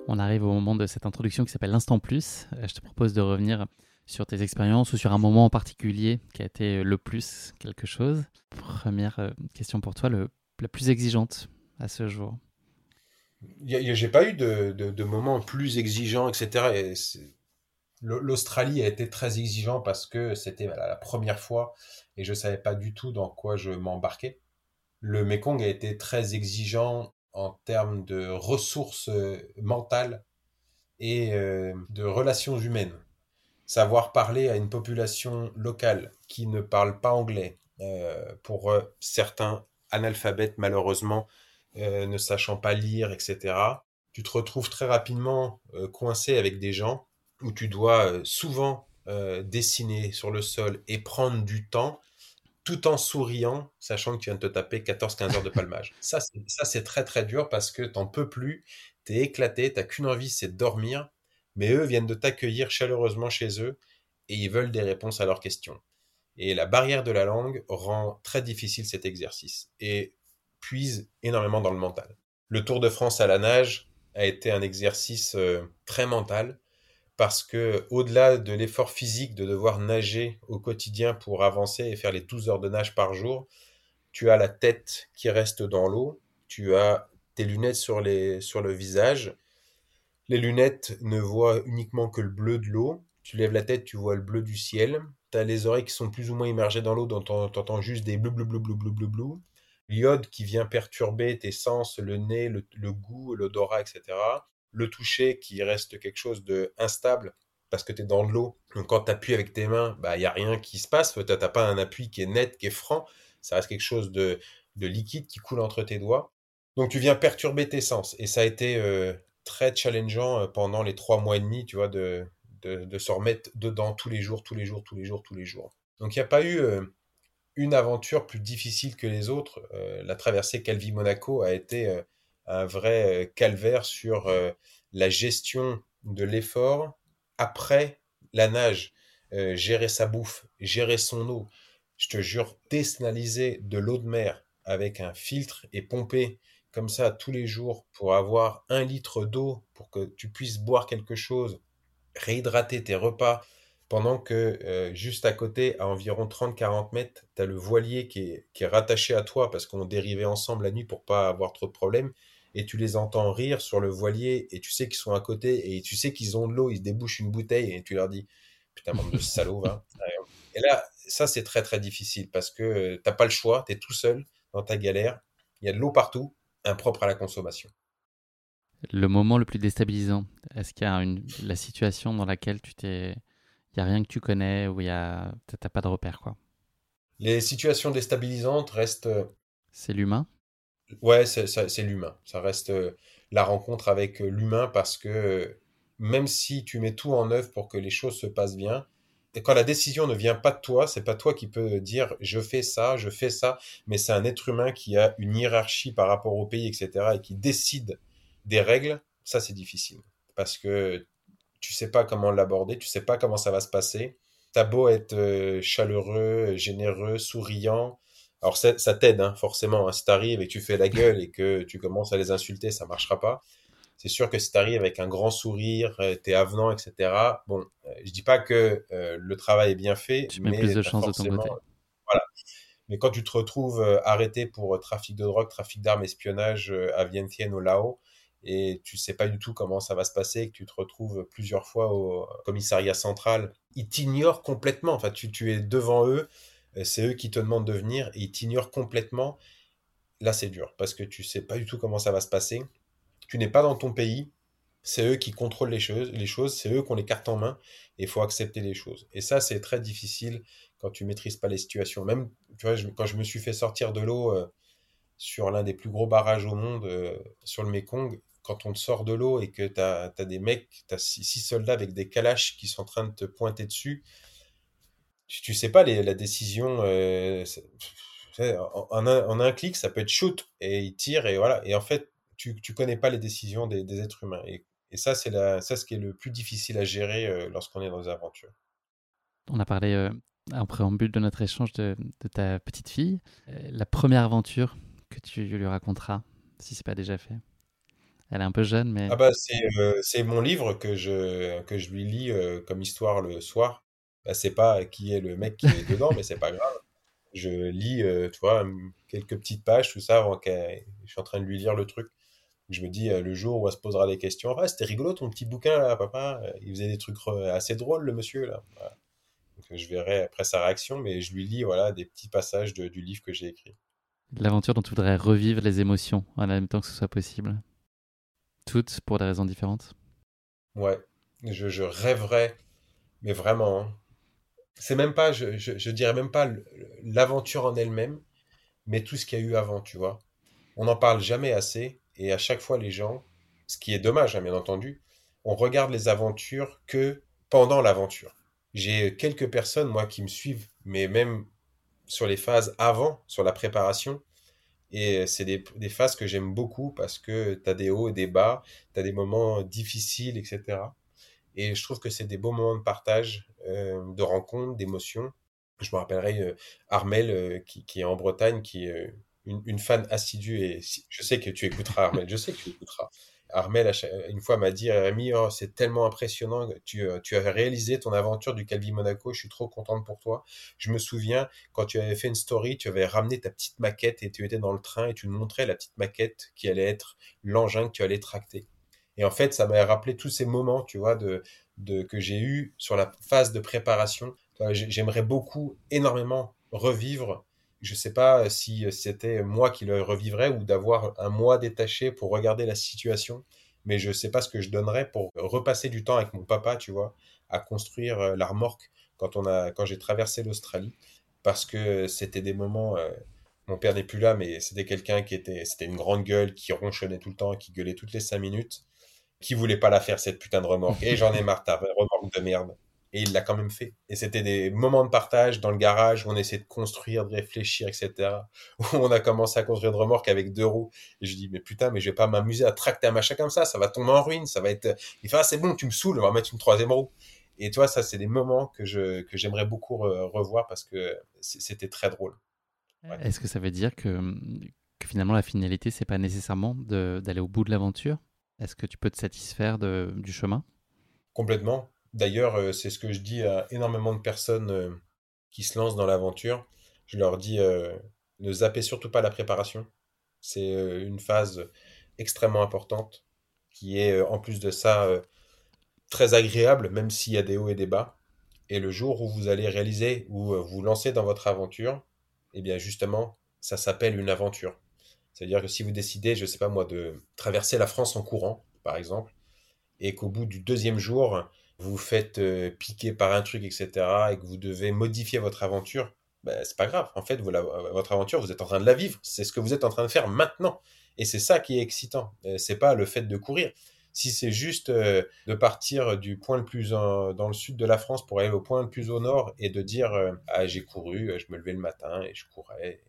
On arrive au moment de cette introduction qui s'appelle l'instant plus. Euh, je te propose de revenir sur tes expériences ou sur un moment en particulier qui a été le plus quelque chose? Première euh, question pour toi, la plus exigeante à ce jour. J'ai pas eu de, moments plus exigeants, etc. L'Australie a été très exigeant parce que c'était la première fois et je savais pas du tout dans quoi je m'embarquais. Le Mekong a été très exigeant en termes de ressources euh, mentales et euh, de relations humaines savoir parler à une population locale qui ne parle pas anglais, euh, pour euh, certains analphabètes malheureusement, euh, ne sachant pas lire, etc., tu te retrouves très rapidement coincé avec des gens où tu dois souvent dessiner sur le sol et prendre du temps tout en souriant, sachant que tu viens de te taper 14-15 heures de palmage. ça, c'est très très dur parce que t'en peux plus, t'es éclaté, t'as qu'une envie, c'est de dormir mais eux viennent de t'accueillir chaleureusement chez eux et ils veulent des réponses à leurs questions. Et la barrière de la langue rend très difficile cet exercice et puise énormément dans le mental. Le Tour de France à la nage a été un exercice euh, très mental parce que au-delà de l'effort physique de devoir nager au quotidien pour avancer et faire les 12 heures de nage par jour, tu as la tête qui reste dans l'eau, tu as tes lunettes sur, les, sur le visage les lunettes ne voient uniquement que le bleu de l'eau. Tu lèves la tête, tu vois le bleu du ciel. Tu as les oreilles qui sont plus ou moins immergées dans l'eau, dont tu entends juste des bleu, bleu, bleu, bleu, bleu, bleu, bleu. L'iode qui vient perturber tes sens, le nez, le, goût, l'odorat, etc. Le toucher qui reste quelque chose de instable parce que tu es dans de l'eau. Donc quand tu appuies avec tes mains, bah, il n'y a rien qui se passe. Tu n'as pas un appui qui est net, qui est franc. Ça reste quelque chose de, de liquide qui coule entre tes doigts. Donc tu viens perturber tes sens. Et ça a été euh, très challengeant euh, pendant les trois mois et demi, tu vois, de, de, se remettre dedans tous les jours, tous les jours, tous les jours, tous les jours. Donc il n'y a pas eu euh, une aventure plus difficile que les autres. la traversée Calvi-Monaco a été un vrai calvaire sur la gestion de l'effort après la nage. gérer sa bouffe, gérer son eau. Je te jure, désnaliser de l'eau de mer avec un filtre et pomper comme ça tous les jours pour avoir un litre d'eau pour que tu puisses boire quelque chose, réhydrater tes repas, pendant que euh, juste à côté, à environ 30-40 mètres, tu as le voilier qui est, qui est, rattaché à toi parce qu'on dérivait ensemble la nuit pour pas avoir trop de problèmes. Et tu les entends rire sur le voilier et tu sais qu'ils sont à côté et tu sais qu'ils ont de l'eau, ils se débouchent une bouteille et tu leur dis Putain, bande de salauds, va. Et là, ça, c'est très très difficile parce que euh, t'as pas le choix, tu es tout seul dans ta galère, il y a de l'eau partout, impropre à la consommation. Le moment le plus déstabilisant, est-ce qu'il y a une, la situation dans laquelle tu t'es, il y a rien que tu connais ou il y a, t'as pas de repère quoi? Les situations déstabilisantes restent. Euh, c'est l'humain? Ouais, c'est l'humain. Ça reste euh, la rencontre avec euh, l'humain parce que même si tu mets tout en œuvre pour que les choses se passent bien, quand la décision ne vient pas de toi, c'est pas toi qui peux dire je fais ça, je fais ça, mais c'est un être humain qui a une hiérarchie par rapport au pays, etc., et qui décide des règles. Ça, c'est difficile parce que tu sais pas comment l'aborder, tu sais pas comment ça va se passer. T'as beau être euh, chaleureux, généreux, souriant. Alors ça, t'aide hein, forcément. Hein. Si t'arrives et que tu fais la gueule et que tu commences à les insulter, ça marchera pas c'est sûr que si tu arrives avec un grand sourire, euh, tu es avenant, etc., bon, euh, je dis pas que euh, le travail est bien fait, tu mais plus de chance de ton côté. Voilà. Mais quand tu te retrouves arrêté pour trafic de drogue, trafic d'armes, espionnage à Vientiane au Laos, et tu sais pas du tout comment ça va se passer, que tu te retrouves plusieurs fois au commissariat central, ils t'ignorent complètement. Enfin, tu, tu es devant eux, c'est eux qui te demandent de venir, et ils t'ignorent complètement. Là, c'est dur, parce que tu sais pas du tout comment ça va se passer tu n'es pas dans ton pays, c'est eux qui contrôlent les choses, les choses c'est eux qui ont les cartes en main, et il faut accepter les choses. Et ça, c'est très difficile quand tu maîtrises pas les situations. Même, tu quand je me suis fait sortir de l'eau euh, sur l'un des plus gros barrages au monde, euh, sur le Mekong, quand on te sort de l'eau et que tu as, des mecs, tu as six, soldats avec des calaches qui sont en train de te pointer dessus, tu, sais pas la décision. Euh, en, un, en, un, clic, ça peut être shoot et il tire et voilà. Et en fait, tu, tu connais pas les décisions des, êtres humains. Et, ça, c'est ça ce qui est le plus difficile à gérer euh, lorsqu'on est dans des aventures. On a parlé euh, en préambule de notre échange de, ta petite fille. Euh, la première aventure que tu lui raconteras, si c'est pas déjà fait? Elle est un peu jeune, mais. Ah bah c'est mon livre que je, que je lui lis comme histoire le soir. Bah, c'est pas qui est le mec qui est dedans, mais c'est pas grave je lis, tu vois, quelques petites pages, tout ça, avant je suis en train de lui lire le truc. Je me dis, euh, le jour où elle se posera des questions, ah, c'était rigolo ton petit bouquin là, papa. Euh, il faisait des trucs assez drôles, le monsieur là. Donc, je verrai après sa réaction, mais je lui lis voilà, des petits passages du livre que j'ai écrit. L'aventure dont tu voudrais revivre les émotions en même temps que ce soit possible. Toutes pour des raisons différentes. Ouais, je, je rêverais, mais vraiment. Hein. C'est même pas, je, je, je dirais même pas l'aventure en elle-même, mais tout ce qu'il y a eu avant, tu vois. On n'en parle jamais assez. Et à chaque fois, les gens, ce qui est dommage, hein, bien entendu, on regarde les aventures que pendant l'aventure. J'ai quelques personnes, moi, qui me suivent, mais même sur les phases avant, sur la préparation. Et c'est des, phases que j'aime beaucoup parce que tu as des hauts et des bas, tu as des moments difficiles, etc. Et je trouve que c'est des beaux moments de partage, euh, de rencontres, d'émotions. Je me rappellerai euh, Armel, euh, qui, qui, est en Bretagne, qui, une, fan assidue, et je sais que tu écouteras Armel, je sais que tu écouteras. Armel, une fois, m'a dit Rémi, oh, c'est tellement impressionnant, tu, euh, tu avais réalisé ton aventure du Calvi Monaco, je suis trop contente pour toi. Je me souviens, quand tu avais fait une story, tu avais ramené ta petite maquette et tu étais dans le train et tu nous montrais la petite maquette qui allait être l'engin que tu allais tracter. Et en fait, ça m'a rappelé tous ces moments, tu vois, de, que j'ai eu sur la phase de préparation. J'aimerais beaucoup, énormément revivre je ne sais pas si c'était moi qui le revivrais ou d'avoir un mois détaché pour regarder la situation, mais je ne sais pas ce que je donnerais pour repasser du temps avec mon papa, tu vois, à construire la remorque quand, on a, quand j'ai traversé l'Australie, parce que c'était des moments mon père n'est plus là, mais c'était quelqu'un qui était, c'était une grande gueule, qui ronchonnait tout le temps, qui gueulait toutes les cinq minutes, qui voulait pas la faire cette putain de remorque. Et j'en ai marre, ta remorque de merde. Et il l'a quand même fait. Et c'était des moments de partage dans le garage où on essayait de construire, de réfléchir, etc. Où on a commencé à construire une remorque avec deux roues. Et je dis, mais putain, mais je vais pas m'amuser à tracter un machin comme ça. Ça va tomber en ruine. Ça va être. Il fait, ah, c'est bon, tu me saoules, on va mettre une troisième roue. Et toi, ça, c'est des moments que je que j'aimerais beaucoup revoir parce que c'était très drôle. Est-ce que ça veut dire que, que finalement la finalité, c'est pas nécessairement d'aller au bout de l'aventure? Est-ce que tu peux te satisfaire de, du chemin? Complètement. D'ailleurs, euh, c'est ce que je dis à énormément de personnes euh, qui se lancent dans l'aventure. Je leur dis euh, ne zappez surtout pas la préparation. C'est une phase extrêmement importante qui est en plus de ça très agréable, même s'il y a des hauts et des bas. Et le jour où vous allez réaliser, ou vous lancez dans votre aventure, eh bien justement, ça s'appelle une aventure. C'est-à-dire que si vous décidez, je ne sais pas moi, de traverser la France en courant, par exemple, et qu'au bout du deuxième jour, vous faites euh, piquer par un truc, etc., et que vous devez modifier votre aventure, ben, c'est pas grave. En fait, votre aventure, vous êtes en train de la vivre. C'est ce que vous êtes en train de faire maintenant. Et c'est ça qui est excitant. Euh, c'est pas le fait de courir. Si c'est juste euh, de partir du point le plus dans le sud de la France pour aller au point le plus au nord et de dire ah j'ai couru, je me levais le matin et je courais,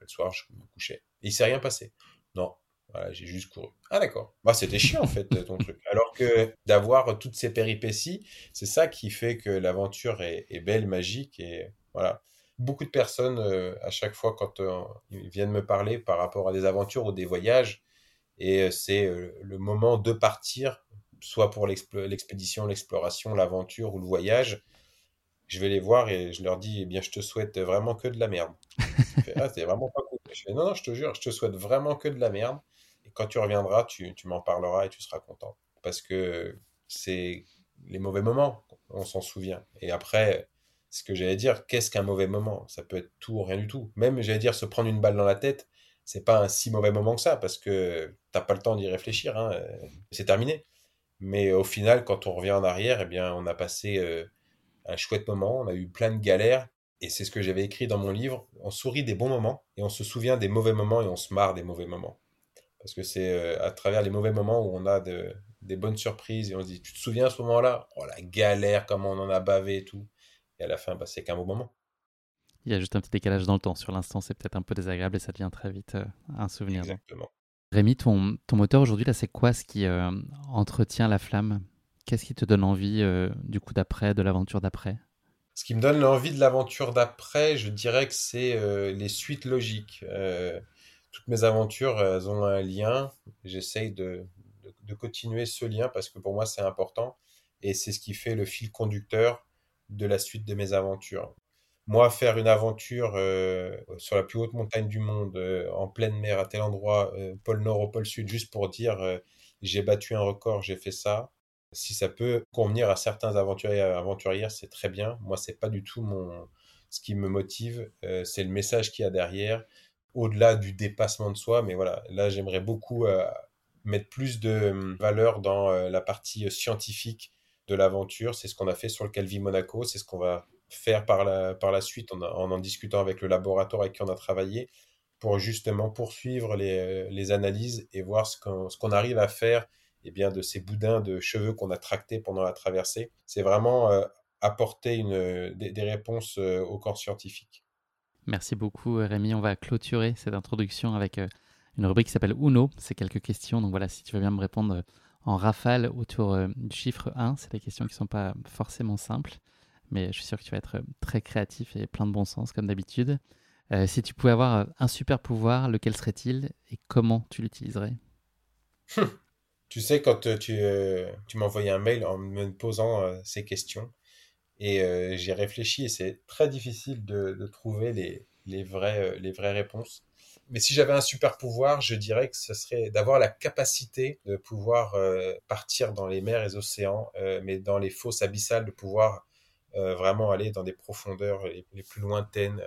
le soir je me couchais. Et il s'est rien passé. Non, voilà, j'ai juste couru. Ah d'accord. Bah, c'était chiant en fait ton truc. Alors que d'avoir toutes ces péripéties, c'est ça qui fait que l'aventure est, belle, magique et voilà. Beaucoup de personnes à chaque fois quand ils viennent me parler par rapport à des aventures ou des voyages, et euh, c'est euh, le moment de partir, soit pour l'expédition, l'exploration, l'aventure ou le voyage. Je vais les voir et je leur dis, eh bien, je te souhaite vraiment que de la merde. ah, c'est vraiment pas cool. Non, non, je te jure, je te souhaite vraiment que de la merde. Quand tu reviendras, tu, m'en parleras et tu seras content. Parce que c'est les mauvais moments, on s'en souvient. Et après, ce que j'allais dire, qu'est-ce qu'un mauvais moment? Ça peut être tout ou rien du tout. Même, j'allais dire, se prendre une balle dans la tête, c'est pas un si mauvais moment que ça parce que t'as pas le temps d'y réfléchir, hein, c'est terminé. Mais au final, quand on revient en arrière, eh bien, on a passé euh, un chouette moment, on a eu plein de galères, et c'est ce que j'avais écrit dans mon livre. On sourit des bons moments et on se souvient des mauvais moments et on se marre des mauvais moments. Parce que c'est euh, à travers les mauvais moments où on a des bonnes surprises et on se dit, tu te souviens à ce moment-là? Oh la galère, comment on en a bavé et tout. Et à la fin, bah, c'est qu'un beau moment. Il y a juste un petit décalage dans le temps. Sur l'instant, c'est peut-être un peu désagréable et ça devient très vite euh, un souvenir. Exactement. Rémi, ton, ton moteur aujourd'hui, là, c'est quoi ce qui euh, entretient la flamme? Qu'est-ce qui te donne envie euh, du coup d'après, de l'aventure d'après? Ce qui me donne l'envie de l'aventure d'après, je dirais que c'est les suites logiques. Toutes mes aventures, elles ont un lien. J'essaye de, de, continuer ce lien parce que pour moi, c'est important. Et c'est ce qui fait le fil conducteur de la suite de mes aventures. Moi, faire une aventure euh, sur la plus haute montagne du monde, euh, en pleine mer, à tel endroit, euh, pôle Nord au pôle Sud, juste pour dire j'ai battu un record, j'ai fait ça. Si ça peut convenir à certains aventuriers aventurières, c'est très bien. Moi, c'est pas du tout mon ce qui me motive. c'est le message qu'il y a derrière, au-delà du dépassement de soi. Mais voilà, là, j'aimerais beaucoup mettre plus de hum, valeur dans la partie scientifique de l'aventure. C'est ce qu'on a fait sur le Calvi Monaco, c'est ce qu'on va faire par la, par la suite en, en, discutant avec le laboratoire avec qui on a travaillé pour justement poursuivre les, analyses et voir ce qu'on arrive à faire et eh bien, de ces boudins de cheveux qu'on a tractés pendant la traversée. C'est vraiment euh, apporter des, réponses euh, au corps scientifique. Merci beaucoup Rémi. On va clôturer cette introduction avec euh, une rubrique qui s'appelle Uno. C'est quelques questions. Donc voilà, si tu veux bien me répondre en rafale autour du chiffre 1, c'est des questions qui ne sont pas forcément simples mais je suis sûr que tu vas être euh, très créatif et plein de bon sens comme d'habitude. Euh, si tu pouvais avoir euh, un super pouvoir, lequel serait-il et comment tu l'utiliserais? Hum. Tu sais, quand tu, envoyé un mail en me posant ces questions, et j'ai réfléchi, et c'est très difficile de, trouver les, les, vraies, réponses. Mais si j'avais un super pouvoir, je dirais que ce serait d'avoir la capacité de pouvoir partir dans les mers et les océans, mais dans les fosses abyssales, de pouvoir euh, vraiment aller dans des profondeurs les, plus lointaines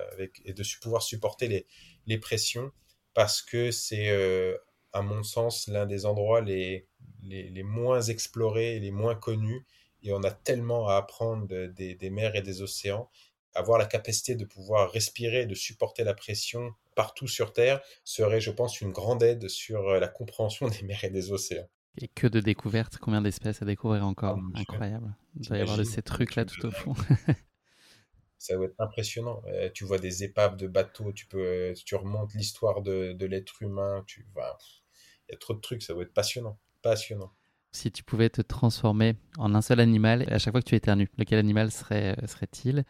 et de pouvoir supporter les, pressions parce que c'est, euh, à mon sens, l'un des endroits les, les, moins explorés, les moins connus et on a tellement à apprendre des, des mers et des océans. Avoir la capacité de pouvoir respirer, de supporter la pression partout sur Terre serait, je pense, une grande aide sur euh, la compréhension des mers et des océans. Et que de découvertes, combien d'espèces à découvrir encore? Oh, Incroyable. Il doit y avoir de ces trucs-là tout au fond. ça va être impressionnant. Euh, tu vois des épaves de bateaux, tu peux, euh, tu remontes l'histoire de, de l'être humain, tu il y a trop de trucs, ça va être passionnant, passionnant. Si tu pouvais te transformer en un seul animal, à chaque fois que tu éternues, lequel animal serait, serait-il?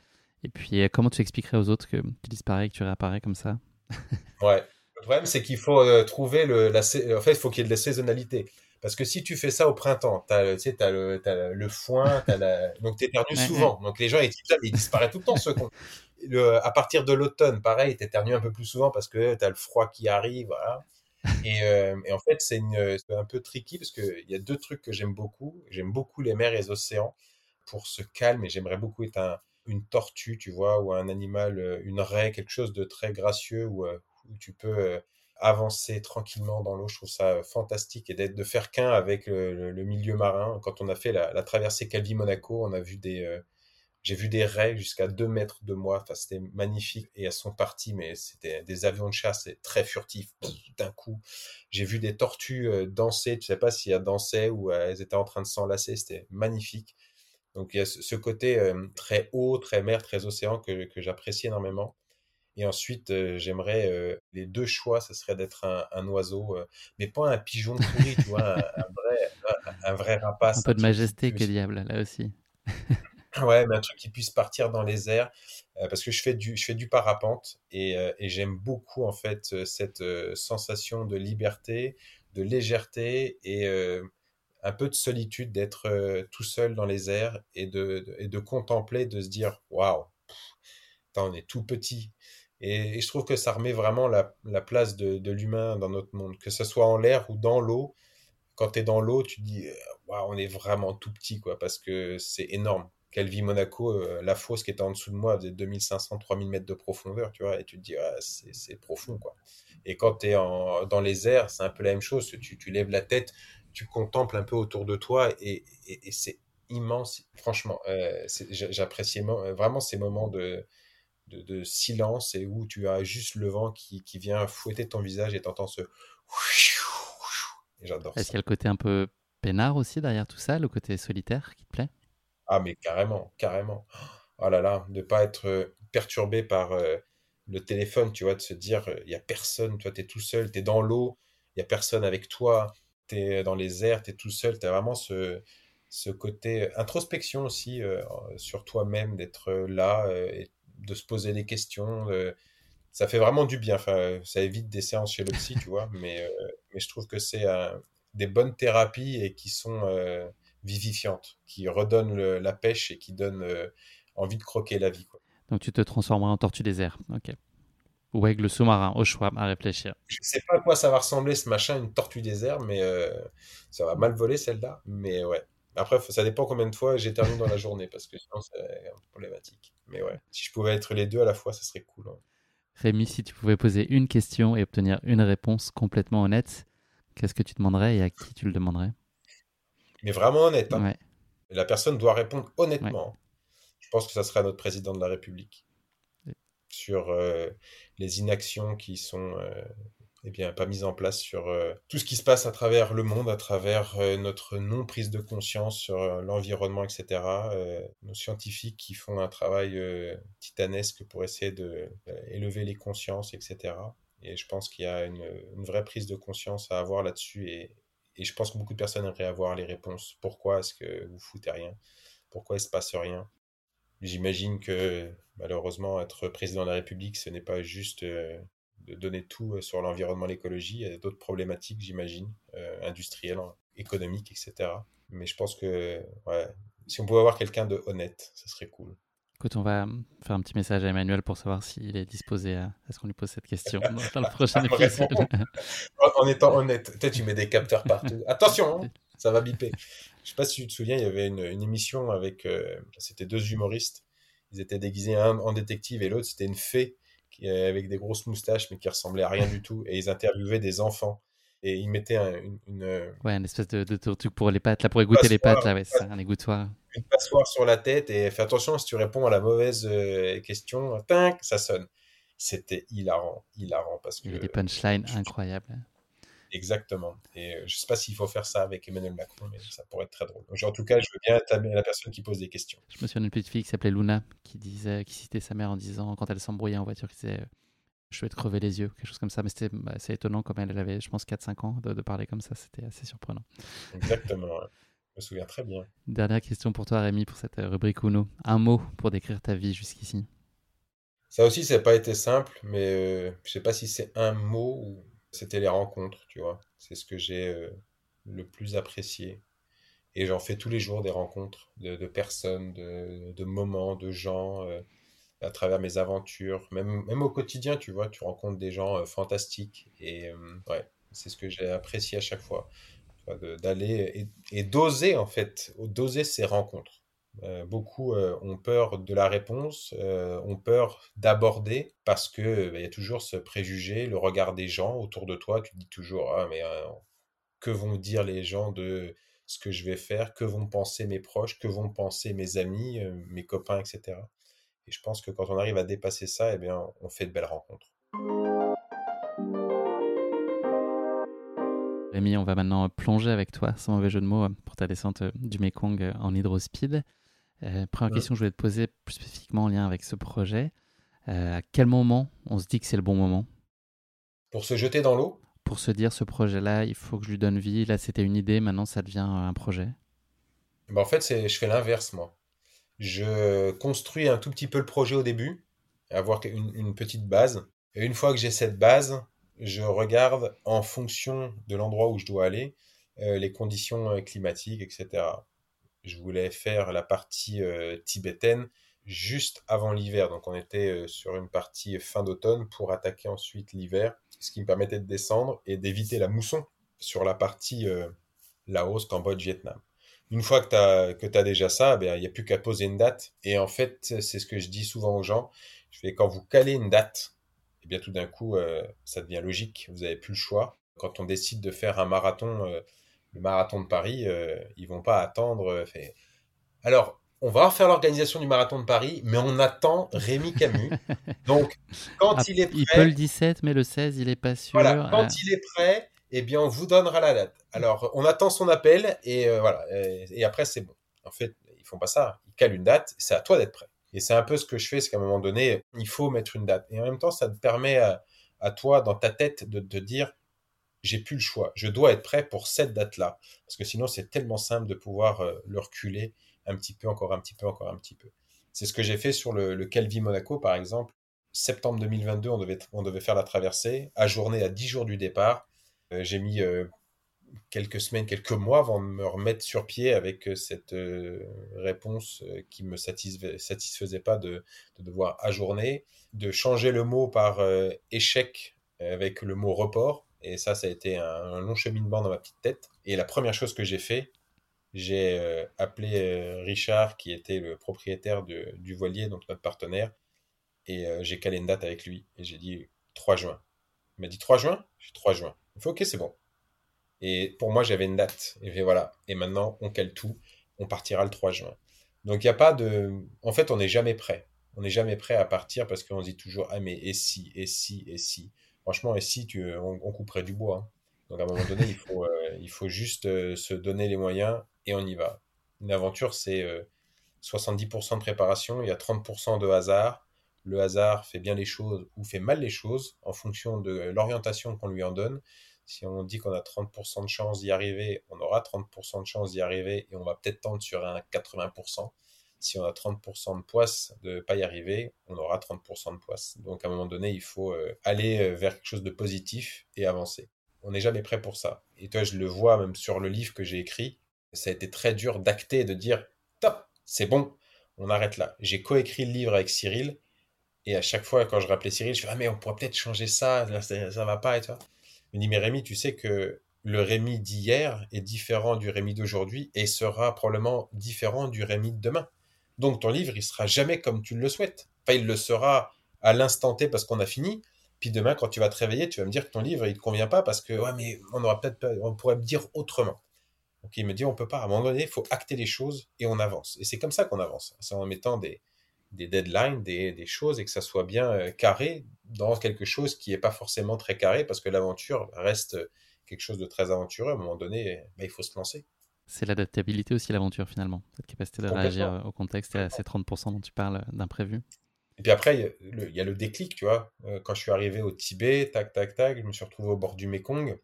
Et puis, comment tu expliquerais aux autres que tu disparais, que tu réapparais comme ça? Ouais. Le problème, c'est qu'il faut euh, trouver le. La, en fait, il faut qu'il y ait de la saisonnalité. Parce que si tu fais ça au printemps, tu sais, as le, as le foin, as la... donc tu éternues souvent. Donc les gens, ils, ils disparaissent tout le temps, ce con. Le, à partir de l'automne, pareil, tu éternues un peu plus souvent parce que tu as le froid qui arrive. Voilà. Et, euh, et en fait, c'est un peu tricky parce qu'il y a deux trucs que j'aime beaucoup. J'aime beaucoup les mers et les océans pour ce calme et j'aimerais beaucoup être un, une tortue, tu vois, ou un animal, euh, une raie, quelque chose de très gracieux où, euh, tu peux avancer tranquillement dans l'eau. Je trouve ça fantastique et d'être de faire qu'un avec le, milieu marin. Quand on a fait la, traversée Calvi-Monaco, on a vu des, j'ai vu des raies jusqu'à 2 mètres de moi. Enfin, c'était magnifique et elles sont parties, mais c'était des avions de chasse très furtifs d'un coup. J'ai vu des tortues euh, danser. Tu sais pas si elles dansaient ou euh, elles étaient en train de s'enlacer. C'était magnifique. Donc il y a ce côté très haut, très mer, très océan que, que j'apprécie énormément. Et ensuite, euh, j'aimerais euh, les deux choix, ce serait d'être un, oiseau, euh, mais pas un pigeon de pourri, tu vois, un, vrai, un, vrai rapace. Un peu de majesté, que diable, là aussi. ouais, mais un truc qui puisse partir dans les airs, parce que je fais du, je fais du parapente et, et j'aime beaucoup en fait cette sensation de liberté, de légèreté et un peu de solitude d'être tout seul dans les airs et de, et de contempler, de se dire waouh, on est tout petit. Et, je trouve que ça remet vraiment la, place de, l'humain dans notre monde, que ce soit en l'air ou dans l'eau. Quand tu es dans l'eau, tu dis, waouh, on est vraiment tout petit, quoi, parce que c'est énorme. Calvi Monaco, euh, la fosse qui était en dessous de moi faisait 2500, 3000 mètres de profondeur, tu vois, et tu te dis, ah, c'est profond, quoi. Et quand tu es dans les airs, c'est un peu la même chose. Tu, tu, lèves la tête, tu contemples un peu autour de toi, et, c'est immense. Franchement, euh, j'apprécie vraiment ces moments de, de, silence et où tu as juste le vent qui, qui vient fouetter ton visage et t'entends ce. J'adore Est-ce qu'il y a le côté un peu peinard aussi derrière tout ça, le côté solitaire qui te plaît? Ah, mais carrément, carrément. Oh là là, de pas être euh, perturbé par euh, le téléphone, tu vois, de se dire, il n'y a personne, toi, tu es tout seul, tu es dans l'eau, il n'y a personne avec toi, tu es dans les airs, tu es tout seul, tu as vraiment ce, côté introspection aussi euh, sur toi-même, d'être là et de se poser des questions. Ça fait vraiment du bien. Enfin, ça évite des séances chez le psy, tu vois. Euh, mais je trouve que c'est des bonnes thérapies et qui sont euh, vivifiantes, qui redonnent la pêche et qui donnent euh, envie de croquer la vie. Quoi. Donc tu te transformeras en tortue des airs. Ok. Ou avec le sous-marin, au choix, à réfléchir. Je sais pas à quoi ça va ressembler ce machin, une tortue des airs, mais ça va mal voler celle-là. Mais ouais, après, ça dépend combien de fois j'ai terminé dans la journée, parce que sinon, c'est problématique. Mais ouais, si je pouvais être les deux à la fois, ça serait cool. Hein. Rémi, si tu pouvais poser une question et obtenir une réponse complètement honnête, qu'est-ce que tu demanderais et à qui tu le demanderais? Mais vraiment honnête. Hein. La personne doit répondre honnêtement. Je pense que ça serait à notre président de la République. Sur euh, les inactions qui sont euh, eh bien, pas mise en place sur euh, tout ce qui se passe à travers le monde, à travers euh, notre non-prise de conscience sur l'environnement, etc. nos scientifiques qui font un travail titanesque pour essayer de élever les consciences, etc. Et je pense qu'il y a une, vraie prise de conscience à avoir là-dessus et, et, je pense que beaucoup de personnes aimeraient avoir les réponses. Pourquoi est-ce que vous foutez rien? Pourquoi il se passe rien? J'imagine que malheureusement, être président de la République, ce n'est pas juste de donner tout euh, sur l'environnement, l'écologie. Il y a d'autres problématiques, j'imagine, euh, industrielles, économiques, etc. Mais je pense que ouais, si on pouvait avoir quelqu'un de honnête, ce serait cool. Écoute, on va faire un petit message à Emmanuel pour savoir s'il est disposé à, ce qu'on lui pose cette question dans, le prochain épisode. en étant honnête, peut-être tu mets des capteurs partout. Attention, hein, ça va biper. Je sais pas si tu te souviens, il y avait une, émission avec, euh, c'était deux humoristes. Ils étaient déguisés un en détective et l'autre c'était une fée avec des grosses moustaches, mais qui ressemblaient à rien du tout. Et ils interviewaient des enfants. Et il mettait une, Ouais, une espèce de, truc pour les pattes, là, pour égoutter les pattes, là, ouais, c'est un égouttoir. Une passoire sur la tête et fais attention, si tu réponds à la mauvaise euh, question, tinc, ça sonne. C'était hilarant, hilarant parce que. Il y avait des punchlines incroyables. Exactement. Et euh, je ne sais pas s'il faut faire ça avec Emmanuel Macron, mais ça pourrait être très drôle. en tout cas, je veux bien être la personne qui pose des questions. Je me souviens d'une petite fille qui s'appelait Luna, qui disait, qui citait sa mère en disant, quand elle s'embrouillait en voiture, qui disait je vais te crever les yeux, quelque chose comme ça. Mais c'était bah, assez étonnant comme elle, avait, je pense, 4-5 ans de, parler comme ça. C'était assez surprenant. Exactement. Je me souviens très bien. Dernière question pour toi, Rémi, pour cette euh, rubrique Uno. Un mot pour décrire ta vie jusqu'ici. Ça aussi, ça n'a pas été simple, mais euh, je sais pas si c'est un mot ou c'était les rencontres, tu vois. C'est ce que j'ai euh, le plus apprécié. Et j'en fais tous les jours des rencontres de, personnes, de, moments, de gens. Euh, à travers mes aventures, même, même au quotidien, tu vois, tu rencontres des gens euh, fantastiques. Et euh, ouais, c'est ce que j'ai apprécié à chaque fois, d'aller et, d'oser, en fait, d'oser ces rencontres. Euh, beaucoup ont peur de la réponse, ont peur d'aborder parce que bah, il y a toujours ce préjugé, le regard des gens autour de toi. Tu te dis toujours ah mais que vont dire les gens de ce que je vais faire, que vont penser mes proches, que vont penser mes amis, mes copains, etc. Et je pense que quand on arrive à dépasser ça, eh bien, on fait de belles rencontres. Rémi, on va maintenant plonger avec toi, sans mauvais jeu de mots, pour ta descente euh, du Mekong euh, en hydrospeed. Euh, première question que je voulais te poser plus spécifiquement en lien avec ce projet. à quel moment on se dit que c'est le bon moment? Pour se jeter dans l'eau? Pour se dire ce projet-là, il faut que je lui donne vie. Là, c'était une idée, maintenant ça devient un projet? Ben, en fait, je fais l'inverse, moi. Je construis un tout petit peu le projet au début, avoir une, petite base. Et une fois que j'ai cette base, je regarde en fonction de l'endroit où je dois aller, euh, les conditions euh, climatiques, etc. Je voulais faire la partie euh, tibétaine juste avant l'hiver. Donc on était sur une partie fin d'automne pour attaquer ensuite l'hiver, ce qui me permettait de descendre et d'éviter la mousson sur la partie Laos, Cambodge, Vietnam une fois que tu as, que as déjà ça, ben, il n'y a plus qu'à poser une date. Et en fait, c'est ce que je dis souvent aux gens. Je fais, quand vous calez une date, et eh bien tout d'un coup, euh, ça devient logique. Vous n'avez plus le choix. Quand on décide de faire un marathon, euh, le marathon de Paris, euh, ils vont pas attendre. Fait... Alors, on va faire l'organisation du marathon de Paris, mais on attend Rémi Camus. Donc, quand ah, il est prêt. Il peut le 17, mais le 16, il est pas sûr. Voilà, quand il est prêt, eh bien, on vous donnera la date. Alors, on attend son appel et euh, voilà. Et, après, c'est bon. En fait, ils font pas ça. Ils calent une date. C'est à toi d'être prêt. Et c'est un peu ce que je fais, c'est qu'à un moment donné, il faut mettre une date. Et en même temps, ça te permet à, toi, dans ta tête, de te dire, j'ai plus le choix. Je dois être prêt pour cette date-là. Parce que sinon, c'est tellement simple de pouvoir euh, le reculer un petit peu, encore un petit peu, encore un petit peu. C'est ce que j'ai fait sur le, Calvi Monaco, par exemple. Septembre 2022, on devait, on devait faire la traversée, ajourné à 10 jours du départ. Euh, j'ai mis euh, quelques semaines, quelques mois avant de me remettre sur pied avec euh, cette réponse qui me satisfaisait pas de, devoir ajourner, de changer le mot par échec avec le mot report. Et ça, ça a été un, long cheminement dans ma petite tête. Et la première chose que j'ai fait, j'ai appelé Richard, qui était le propriétaire du voilier, donc notre partenaire, et j'ai calé une date avec lui. Et j'ai dit 3 juin. Il m'a dit 3 juin? J'ai 3 juin. Il ok, c'est bon. Et pour moi, j'avais une date. Et voilà. Et maintenant, on cale tout. On partira le 3 juin. Donc, il n'y a pas de. En fait, on n'est jamais prêt. On n'est jamais prêt à partir parce qu'on se dit toujours Ah, mais et si, et si, et si. Franchement, et si, tu... on, couperait du bois. Hein. Donc, à un moment donné, il faut, euh, il faut juste euh, se donner les moyens et on y va. Une aventure, c'est 70% euh, de préparation, il y a 30% de hasard. Le hasard fait bien les choses ou fait mal les choses en fonction de l'orientation qu'on lui en donne. Si on dit qu'on a 30% de chance d'y arriver, on aura 30% de chance d'y arriver et on va peut-être tendre sur un 80%. Si on a 30% de poisse de pas y arriver, on aura 30% de poisse. Donc à un moment donné, il faut euh, aller euh, vers quelque chose de positif et avancer. On n'est jamais prêt pour ça. Et toi, je le vois même sur le livre que j'ai écrit, ça a été très dur d'acter, de dire, top, c'est bon, on arrête là. J'ai coécrit le livre avec Cyril, et à chaque fois, quand je rappelais Cyril, je fais, ah mais on pourrait peut-être changer ça, ça, ça va pas, et toi. Il me dit, mais Rémi, tu sais que le Rémi d'hier est différent du Rémi d'aujourd'hui et sera probablement différent du Rémi de demain. Donc ton livre, il sera jamais comme tu le souhaites. Enfin, il le sera à l'instant T parce qu'on a fini, Puis demain, quand tu vas te réveiller, tu vas me dire que ton livre, il te convient pas parce que, ouais, mais on aura peut-être, on pourrait me dire autrement. Donc il me dit, on peut pas. À un moment donné, il faut acter les choses et on avance. Et c'est comme ça qu'on avance. C'est en mettant des, des deadlines, des, des, choses et que ça soit bien euh, carré dans quelque chose qui n'est pas forcément très carré parce que l'aventure reste quelque chose de très aventureux. À un moment donné, bah, il faut se lancer. C'est l'adaptabilité aussi, l'aventure finalement. Cette capacité de réagir au contexte et à ces 30% dont tu parles d'imprévu. Et puis après, il y, a le déclic, tu vois. Euh, quand je suis arrivé au Tibet, tac, tac, tac, je me suis retrouvé au bord du Mekong.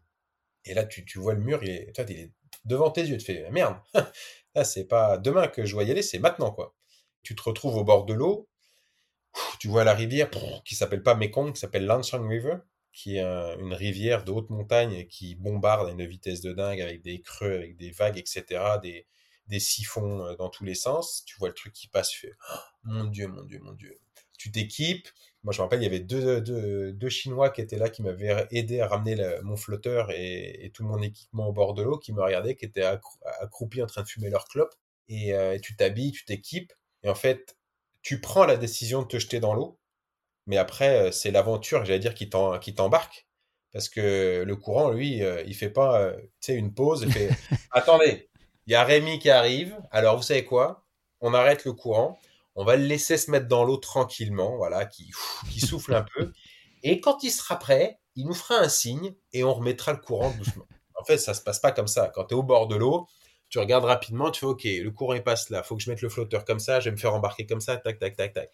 Et là, tu, tu vois le mur, il est, toi, il est devant tes yeux. Tu fais, merde, là, c'est pas demain que je dois y aller, c'est maintenant, quoi. Tu te retrouves au bord de l'eau, tu vois la rivière qui s'appelle pas Mekong, qui s'appelle Lansang River, qui est une rivière de haute montagne qui bombarde à une vitesse de dingue avec des creux, avec des vagues, etc., des, des siphons euh, dans tous les sens. Tu vois le truc qui passe, tu fais oh, mon Dieu, mon Dieu, mon Dieu. Tu t'équipes. Moi, je me rappelle, il y avait deux, deux, deux Chinois qui étaient là, qui m'avaient aidé à ramener mon flotteur et, tout mon équipement au bord de l'eau, qui me regardaient, qui étaient accroupis en train de fumer leur clope. Et, euh, et tu t'habilles, tu t'équipes. Et en fait, tu prends la décision de te jeter dans l'eau mais après, euh, c'est l'aventure, j'allais dire, qui t'embarque. Parce que le courant, lui, euh, il fait pas euh, une pause. Il fait Attendez, il y a Rémi qui arrive. Alors, vous savez quoi? On arrête le courant. On va le laisser se mettre dans l'eau tranquillement, voilà, qui, qui souffle un peu. Et quand il sera prêt, il nous fera un signe et on remettra le courant doucement. En fait, ça se passe pas comme ça. Quand tu es au bord de l'eau, tu regardes rapidement, tu fais OK, le courant il passe là, faut que je mette le flotteur comme ça, je vais me faire embarquer comme ça, tac, tac, tac, tac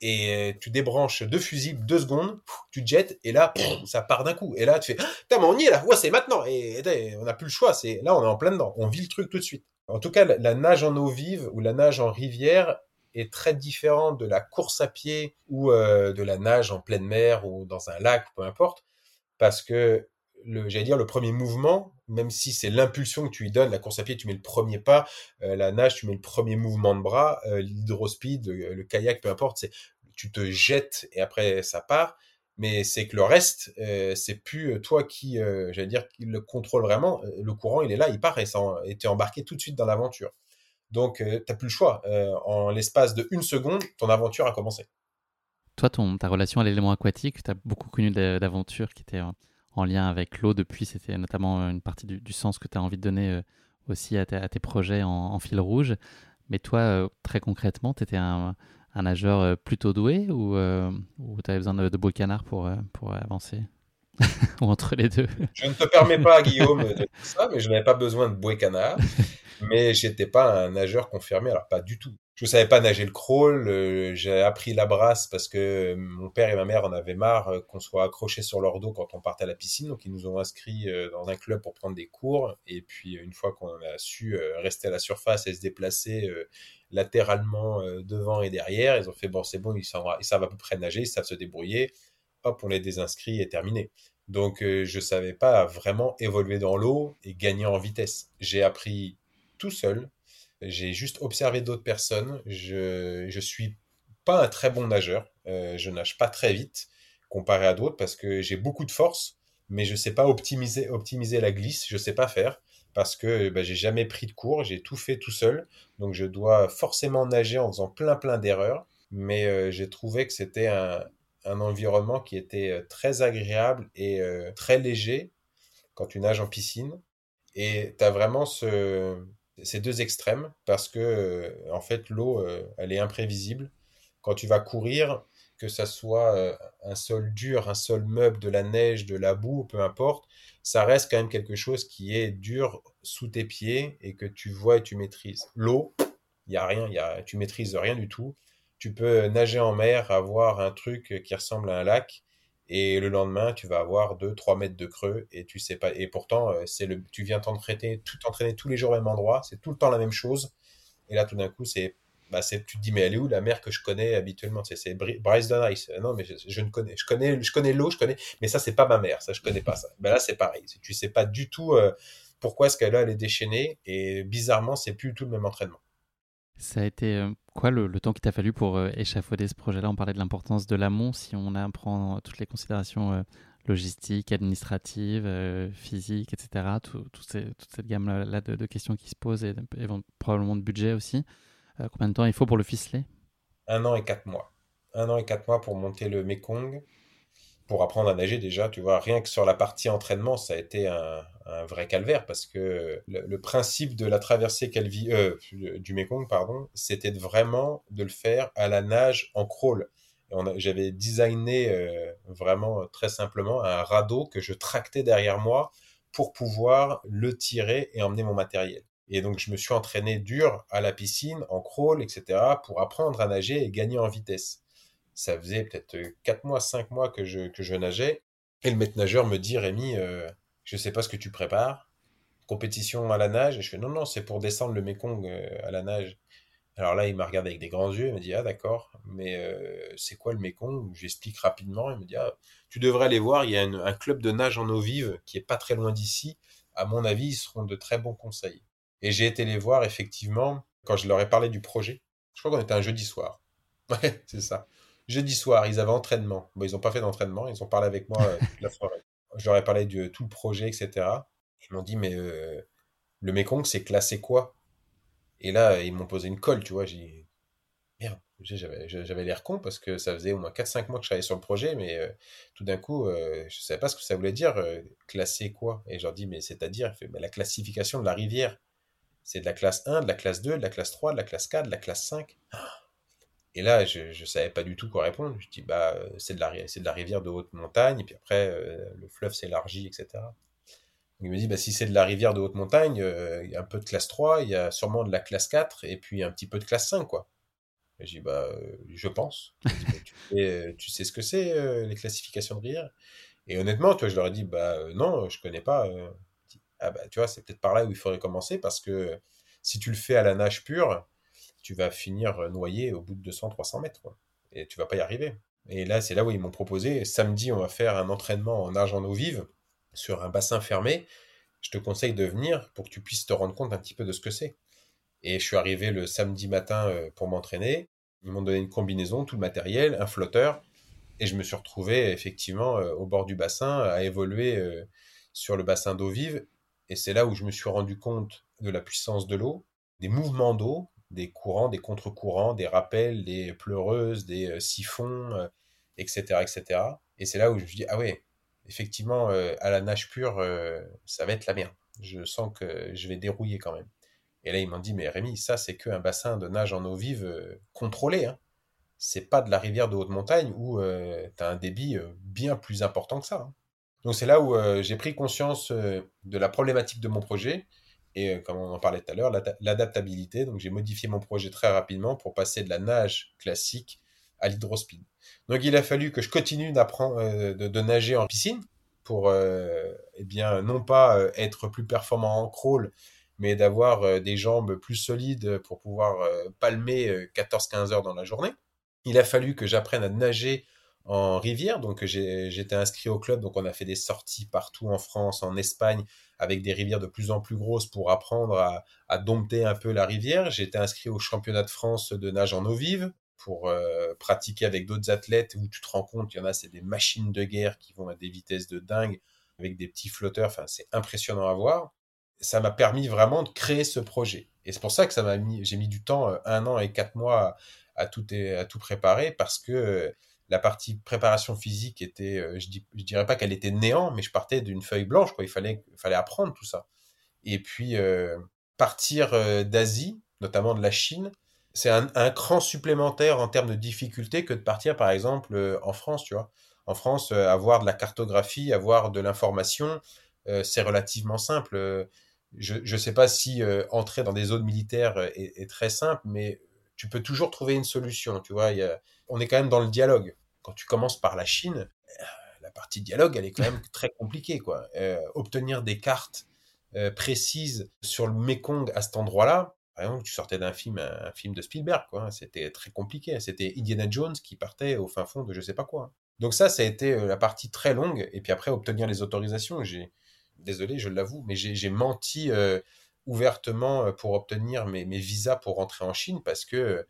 et euh, tu débranches deux fusibles, deux secondes, tu te jettes, et là, ça part d'un coup. Et là, tu fais, putain, mais on y est là, ouais, c'est maintenant. Et, on n'a plus le choix, c'est là, on est en plein dedans, on vit le truc tout de suite. En tout cas, la, nage en eau vive ou la nage en rivière est très différente de la course à pied ou euh, de la nage en pleine mer ou dans un lac, peu importe, parce que le, j'allais dire, le premier mouvement, même si c'est l'impulsion que tu lui donnes, la course à pied, tu mets le premier pas, euh, la nage, tu mets le premier mouvement de bras, euh, l'hydrospeed, le, kayak, peu importe, c'est, tu te jettes et après ça part. Mais c'est que le reste, euh, c'est plus toi qui, j'allais dire, qui le contrôle vraiment. Le courant, il est là, il part et tu es embarqué tout de suite dans l'aventure. Donc, tu n'as plus le choix. en l'espace de une seconde, ton aventure a commencé. Toi, ta relation à l'élément aquatique, tu as beaucoup connu d'aventures qui étaient en lien avec l'eau depuis. C'était notamment une partie du, sens que tu as envie de donner euh, aussi à, tes projets en, fil rouge. Mais toi, euh, très concrètement, tu étais un, nageur euh, plutôt doué ou, tu avais besoin de, de canard pour, pour avancer? Ou entre les deux? Je ne te permets pas, Guillaume, de dire ça, mais je n'avais pas besoin de bouée canard. mais j'étais pas un nageur confirmé, alors pas du tout je savais pas nager le crawl. Euh, j'ai appris la brasse parce que euh, mon père et ma mère en avaient marre euh, qu'on soit accrochés sur leur dos quand on partait à la piscine. Donc ils nous ont inscrits dans un club pour prendre des cours. Et puis une fois qu'on a su rester à la surface et se déplacer latéralement devant et derrière, ils ont fait bon c'est bon, ils savent, à peu près nager, ils savent se débrouiller. Hop, on les désinscrit et terminé. Donc je savais pas vraiment évoluer dans l'eau et gagner en vitesse. J'ai appris tout seul j'ai juste observé d'autres personnes. Je je suis pas un très bon nageur. Euh, je nage pas très vite comparé à d'autres parce que j'ai beaucoup de force, mais je sais pas optimiser optimiser la glisse. Je sais pas faire parce que bah, j'ai jamais pris de cours. J'ai tout fait tout seul, donc je dois forcément nager en faisant plein plein d'erreurs. Mais euh, j'ai trouvé que c'était un, un environnement qui était euh, très agréable et très léger quand tu nages en piscine. Et tu as vraiment ce, ces deux extrêmes parce que euh, en fait l'eau euh, elle est imprévisible. Quand tu vas courir que ça soit euh, un sol dur un sol meuble de la neige de la boue peu importe ça reste quand même quelque chose qui est dur sous tes pieds et que tu vois et tu maîtrises. L'eau il y a rien y a tu maîtrises rien du tout. Tu peux nager en mer avoir un truc qui ressemble à un lac et le lendemain tu vas avoir 2 3 mètres de creux et tu sais pas et pourtant euh, c'est le tu viens t'entraîner tout entraîner tous les jours au même endroit c'est tout le temps la même chose. Et là tout d'un coup c'est bah c'est tu te dis mais elle est où la mer que je connais habituellement? C'est c'est Bryce Ice. Non mais je, ne connais je connais je connais l'eau je connais mais ça c'est pas ma mer ça je connais pas ça. Ben là c'est pareil. Tu sais pas du tout euh, pourquoi est-ce qu'elle elle est déchaînée et bizarrement c'est plus tout le même entraînement ça a été euh, quoi le, temps qu'il t'a fallu pour euh, échafauder ce projet-là? On parlait de l'importance de l'amont, si on apprend toutes les considérations euh, logistiques, administratives, physiques, etc. Tout, toute cette gamme-là de, questions qui se posent et, probablement de budget aussi. combien de temps il faut pour le ficeler? Un an et quatre mois. Un an et quatre mois pour monter le Mekong, pour apprendre à nager déjà, tu vois, rien que sur la partie entraînement, ça a été un, vrai calvaire parce que le, principe de la traversée euh, du Mekong, pardon, c'était vraiment de le faire à la nage en crawl. J'avais designé euh, vraiment très simplement un radeau que je tractais derrière moi pour pouvoir le tirer et emmener mon matériel. Et donc, je me suis entraîné dur à la piscine, en crawl, etc., pour apprendre à nager et gagner en vitesse ça faisait peut-être 4 mois, 5 mois que je, que je nageais. Et le maître nageur me dit, Rémi, euh, je sais pas ce que tu prépares. Compétition à la nage. Et je fais, non, non, c'est pour descendre le Mekong euh, à la nage. Alors là, il m'a regardé avec des grands yeux. Il m'a dit, ah d'accord, mais euh, c'est quoi le Mekong? J'explique rapidement. Il me dit, ah, tu devrais aller voir. Il y a un club de nage en eau vive qui est pas très loin d'ici. À mon avis, ils seront de très bons conseils. Et j'ai été les voir, effectivement, quand je leur ai parlé du projet. Je crois qu'on était un jeudi soir. Ouais, c'est ça. Jeudi soir, ils avaient entraînement. Bon, ils n'ont pas fait d'entraînement, ils ont parlé avec moi euh, toute la soirée. Je leur ai parlé de tout le projet, etc. Ils m'ont dit, mais euh, le Mekong, c'est classé quoi? Et là, ils m'ont posé une colle, tu vois. J'ai merde, j'avais l'air con parce que ça faisait au moins 4-5 mois que je travaillais sur le projet, mais euh, tout d'un coup, je ne savais pas ce que ça voulait dire, classer quoi Et je leur dis, mais c'est-à-dire, la classification de la rivière, c'est de la classe 1, de la classe 2, de la classe 3, de la classe 4, de la classe 5. Et là, je ne savais pas du tout quoi répondre. Je dis, bah, euh, c'est de, la, de la rivière de haute montagne, et puis après, euh, le fleuve s'élargit, etc. il me dit, bah, si c'est de la rivière de haute montagne, euh, il y a un peu de classe 3, il y a sûrement de la classe 4, et puis un petit peu de classe 5, quoi. Je dis, bah, je pense. Bah, tu, sais, ce que c'est, les classifications de rivière Et honnêtement, tu je leur ai dit, bah, non, je connais pas. ah, bah, tu vois, c'est peut-être par là où il faudrait commencer, parce que si tu le fais à la nage pure, tu vas finir euh, noyé au bout de 200-300 mètres. Et tu vas pas y arriver. Et là, c'est là où ils m'ont proposé, samedi, on va faire un entraînement en nage en eau vive sur un bassin fermé. Je te conseille de venir pour que tu puisses te rendre compte un petit peu de ce que c'est. Et je suis arrivé le samedi matin euh, pour m'entraîner. Ils m'ont donné une combinaison, tout le matériel, un flotteur. Et je me suis retrouvé effectivement euh, au bord du bassin à évoluer sur le bassin d'eau vive. Et c'est là où je me suis rendu compte de la puissance de l'eau, des mouvements d'eau, des courants, des contre-courants, des rappels, des pleureuses, des euh, siphons, etc., euh, etc. Et c'est là où je me dis, ah ouais, effectivement, euh, à la nage pure, ça va être la merde. Je sens que je vais dérouiller quand même. Et là, ils m'ont dit, mais Rémi, ça, c'est qu'un bassin de nage en eau vive contrôlé. Hein. C'est pas de la rivière de haute montagne où tu as un débit bien plus important que ça. Hein. Donc c'est là où j'ai pris conscience de la problématique de mon projet et euh, comme on en parlait tout à l'heure, l'adaptabilité. Donc j'ai modifié mon projet très rapidement pour passer de la nage classique à l'hydrospeed. Donc il a fallu que je continue d'apprendre euh, de, nager en piscine pour euh, eh bien non pas être plus performant en crawl, mais d'avoir des jambes plus solides pour pouvoir palmer 14-15 heures dans la journée. Il a fallu que j'apprenne à nager en rivière. Donc j'étais inscrit au club, donc on a fait des sorties partout en France, en Espagne, avec des rivières de plus en plus grosses pour apprendre à, dompter un peu la rivière. J'étais inscrit au championnat de France de nage en eau vive pour euh, pratiquer avec d'autres athlètes où tu te rends compte, il y en a, c'est des machines de guerre qui vont à des vitesses de dingue avec des petits flotteurs. Enfin, c'est impressionnant à voir. Ça m'a permis vraiment de créer ce projet. Et c'est pour ça que ça m'a mis, j'ai mis du temps, euh, un an et quatre mois à, tout, à tout préparer parce que la partie préparation physique était, euh, je, dis, dirais pas qu'elle était néant, mais je partais d'une feuille blanche, quoi. Il fallait, fallait apprendre tout ça. Et puis, euh, partir euh, d'Asie, notamment de la Chine, c'est un, cran supplémentaire en termes de difficulté que de partir, par exemple, en France, tu vois. En France, avoir de la cartographie, avoir de l'information, c'est relativement simple. Je ne sais pas si entrer dans des zones militaires est, très simple, mais tu peux toujours trouver une solution, tu vois. on est quand même dans le dialogue quand tu commences par la Chine, euh, la partie dialogue, elle est quand même très compliquée. Quoi. Euh, obtenir des cartes euh, précises sur le Mekong à cet endroit-là, par exemple, tu sortais d'un film, un, film de Spielberg, quoi. C'était très compliqué. C'était Indiana Jones qui partait au fin fond de je sais pas quoi. Donc ça, ça a été la partie très longue. Et puis après, obtenir les autorisations, j'ai, désolé, je l'avoue, mais j'ai menti ouvertement pour obtenir mes, visas pour rentrer en Chine parce que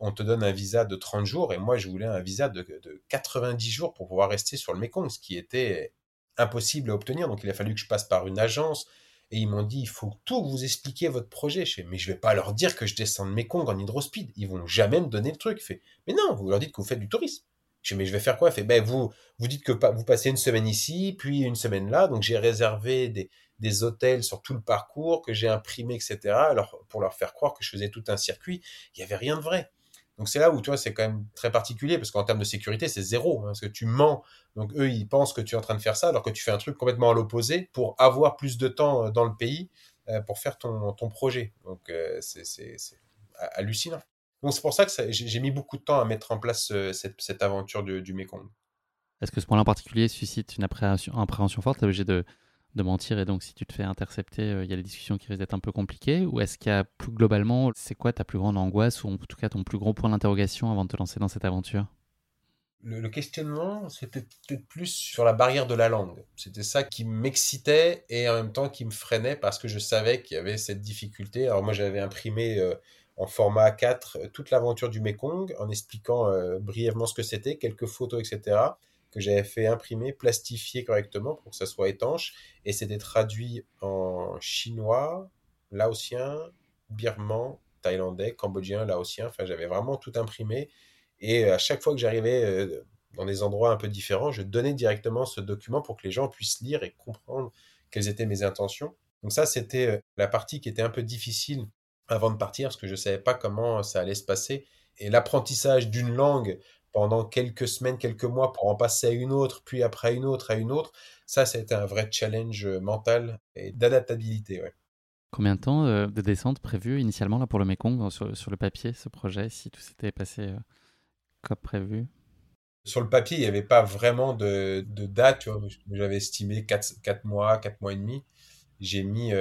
on, te donne un visa de 30 jours et moi je voulais un visa de, 90 jours pour pouvoir rester sur le Mekong, ce qui était impossible à obtenir. Donc il a fallu que je passe par une agence et ils m'ont dit il faut tout vous expliquer votre projet. Je fais, mais je vais pas leur dire que je descends de Mekong en hydrospeed. Ils vont jamais me donner le truc. Mais non, vous leur dites que vous faites du tourisme. Je dis, mais je vais faire quoi? Fait, ben, vous, vous dites que vous passez une semaine ici, puis une semaine là. Donc, j'ai réservé des, des hôtels sur tout le parcours, que j'ai imprimé, etc. Alors, pour leur faire croire que je faisais tout un circuit, il n'y avait rien de vrai. Donc c'est là où tu vois c'est quand même très particulier parce qu'en termes de sécurité c'est zéro hein, parce que tu mens donc eux ils pensent que tu es en train de faire ça alors que tu fais un truc complètement à l'opposé pour avoir plus de temps euh, dans le pays euh, pour faire ton, ton projet donc euh, c'est hallucinant donc c'est pour ça que j'ai mis beaucoup de temps à mettre en place cette, cette, aventure du, du Mekong. Est-ce que ce point-là en particulier suscite une appréhension, forte? Obligé de de mentir et donc si tu te fais intercepter, euh, il y a des discussions qui risquent d'être un peu compliquées Ou est-ce qu'il y a plus globalement, c'est quoi ta plus grande angoisse ou en tout cas ton plus gros point d'interrogation avant de te lancer dans cette aventure? Le, questionnement, c'était peut-être plus sur la barrière de la langue. C'était ça qui m'excitait et en même temps qui me freinait parce que je savais qu'il y avait cette difficulté. Alors moi j'avais imprimé euh, en format A4 euh, toute l'aventure du Mekong en expliquant brièvement ce que c'était, quelques photos, etc que j'avais fait imprimer, plastifier correctement pour que ça soit étanche. Et c'était traduit en chinois, laotien, birman, thaïlandais, cambodgien, laotien. Enfin, j'avais vraiment tout imprimé. Et à chaque fois que j'arrivais euh, dans des endroits un peu différents, je donnais directement ce document pour que les gens puissent lire et comprendre quelles étaient mes intentions. Donc ça, c'était euh, la partie qui était un peu difficile avant de partir, parce que je ne savais pas comment ça allait se passer. Et l'apprentissage d'une langue pendant quelques semaines, quelques mois pour en passer à une autre, puis après à une autre, à une autre, ça, c'était un vrai challenge euh, mental et d'adaptabilité. Combien de temps euh, de descente prévu initialement là, pour le Mekong sur, le papier, ce projet, si tout s'était passé euh, comme prévu? Sur le papier, il n'y avait pas vraiment de, date. J'avais estimé 4, 4, mois, 4 mois et demi. J'ai mis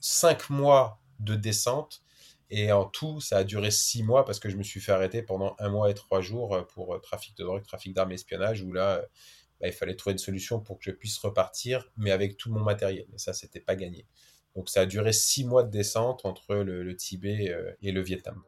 5 mois de descente et en tout, ça a duré six mois parce que je me suis fait arrêter pendant un mois et trois jours euh, pour euh, trafic de drogue, trafic d'armes espionnage, où là, euh, bah, il fallait trouver une solution pour que je puisse repartir, mais avec tout mon matériel. Et ça, c'était pas gagné. Donc ça a duré six mois de descente entre le, Tibet et le Vietnam.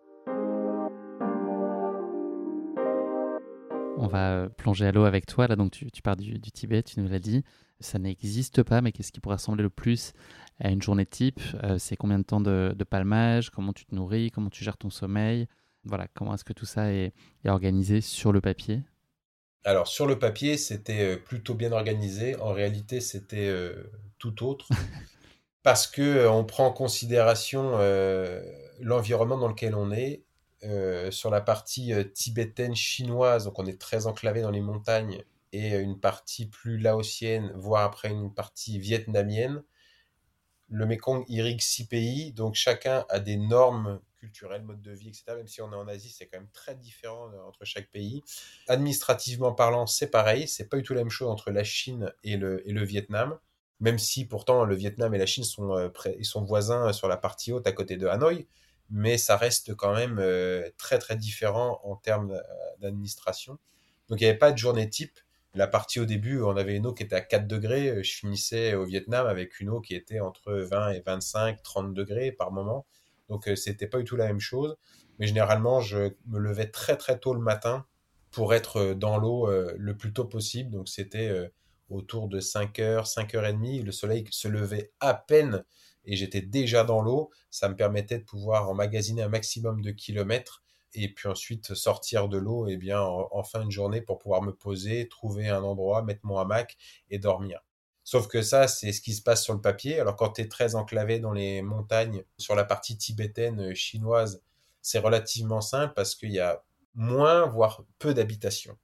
On va plonger à l'eau avec toi. Là, donc tu, pars du Tibet, tu nous l'as dit ça n'existe pas, mais qu'est-ce qui pourrait ressembler le plus à une journée type euh, C'est combien de temps de, palmage Comment tu te nourris Comment tu gères ton sommeil Voilà, comment est-ce que tout ça est, organisé sur le papier? Alors, sur le papier, c'était euh, plutôt bien organisé. En réalité, c'était euh, tout autre. parce que on prend en considération l'environnement dans lequel on est. sur la partie tibétaine chinoise, donc on est très enclavé dans les montagnes, et une partie plus laotienne, voire après une partie vietnamienne. Le Mekong irrigue six pays, donc chacun a des normes culturelles, modes de vie, etc. Même si on est en Asie, c'est quand même très différent euh, entre chaque pays. Administrativement parlant, c'est pareil, c'est pas du tout la même chose entre la Chine et le, et le Vietnam. Même si pourtant le Vietnam et la Chine sont, euh, sont voisins sur la partie haute à côté de Hanoï, mais ça reste quand même euh, très très différent en termes d'administration. Donc il n'y avait pas de journée type, la partie au début, on avait une eau qui était à 4 degrés. Je finissais au Vietnam avec une eau qui était entre 20 et 25, 30 degrés par moment. Donc, euh, c'était pas du tout la même chose. Mais généralement, je me levais très très tôt le matin pour être euh, dans l'eau euh, le plus tôt possible. Donc, c'était autour de 5 heures, 5 heures et demie. Le soleil se levait à peine et j'étais déjà dans l'eau. Ça me permettait de pouvoir emmagasiner un maximum de kilomètres et puis ensuite sortir de l'eau et eh bien en, fin de journée pour pouvoir me poser, trouver un endroit, mettre mon hamac et dormir. Sauf que ça, c'est ce qui se passe sur le papier. Alors quand tu es très enclavé dans les montagnes, sur la partie tibétaine euh, chinoise, c'est relativement simple parce qu'il y a moins, voire peu d'habitations.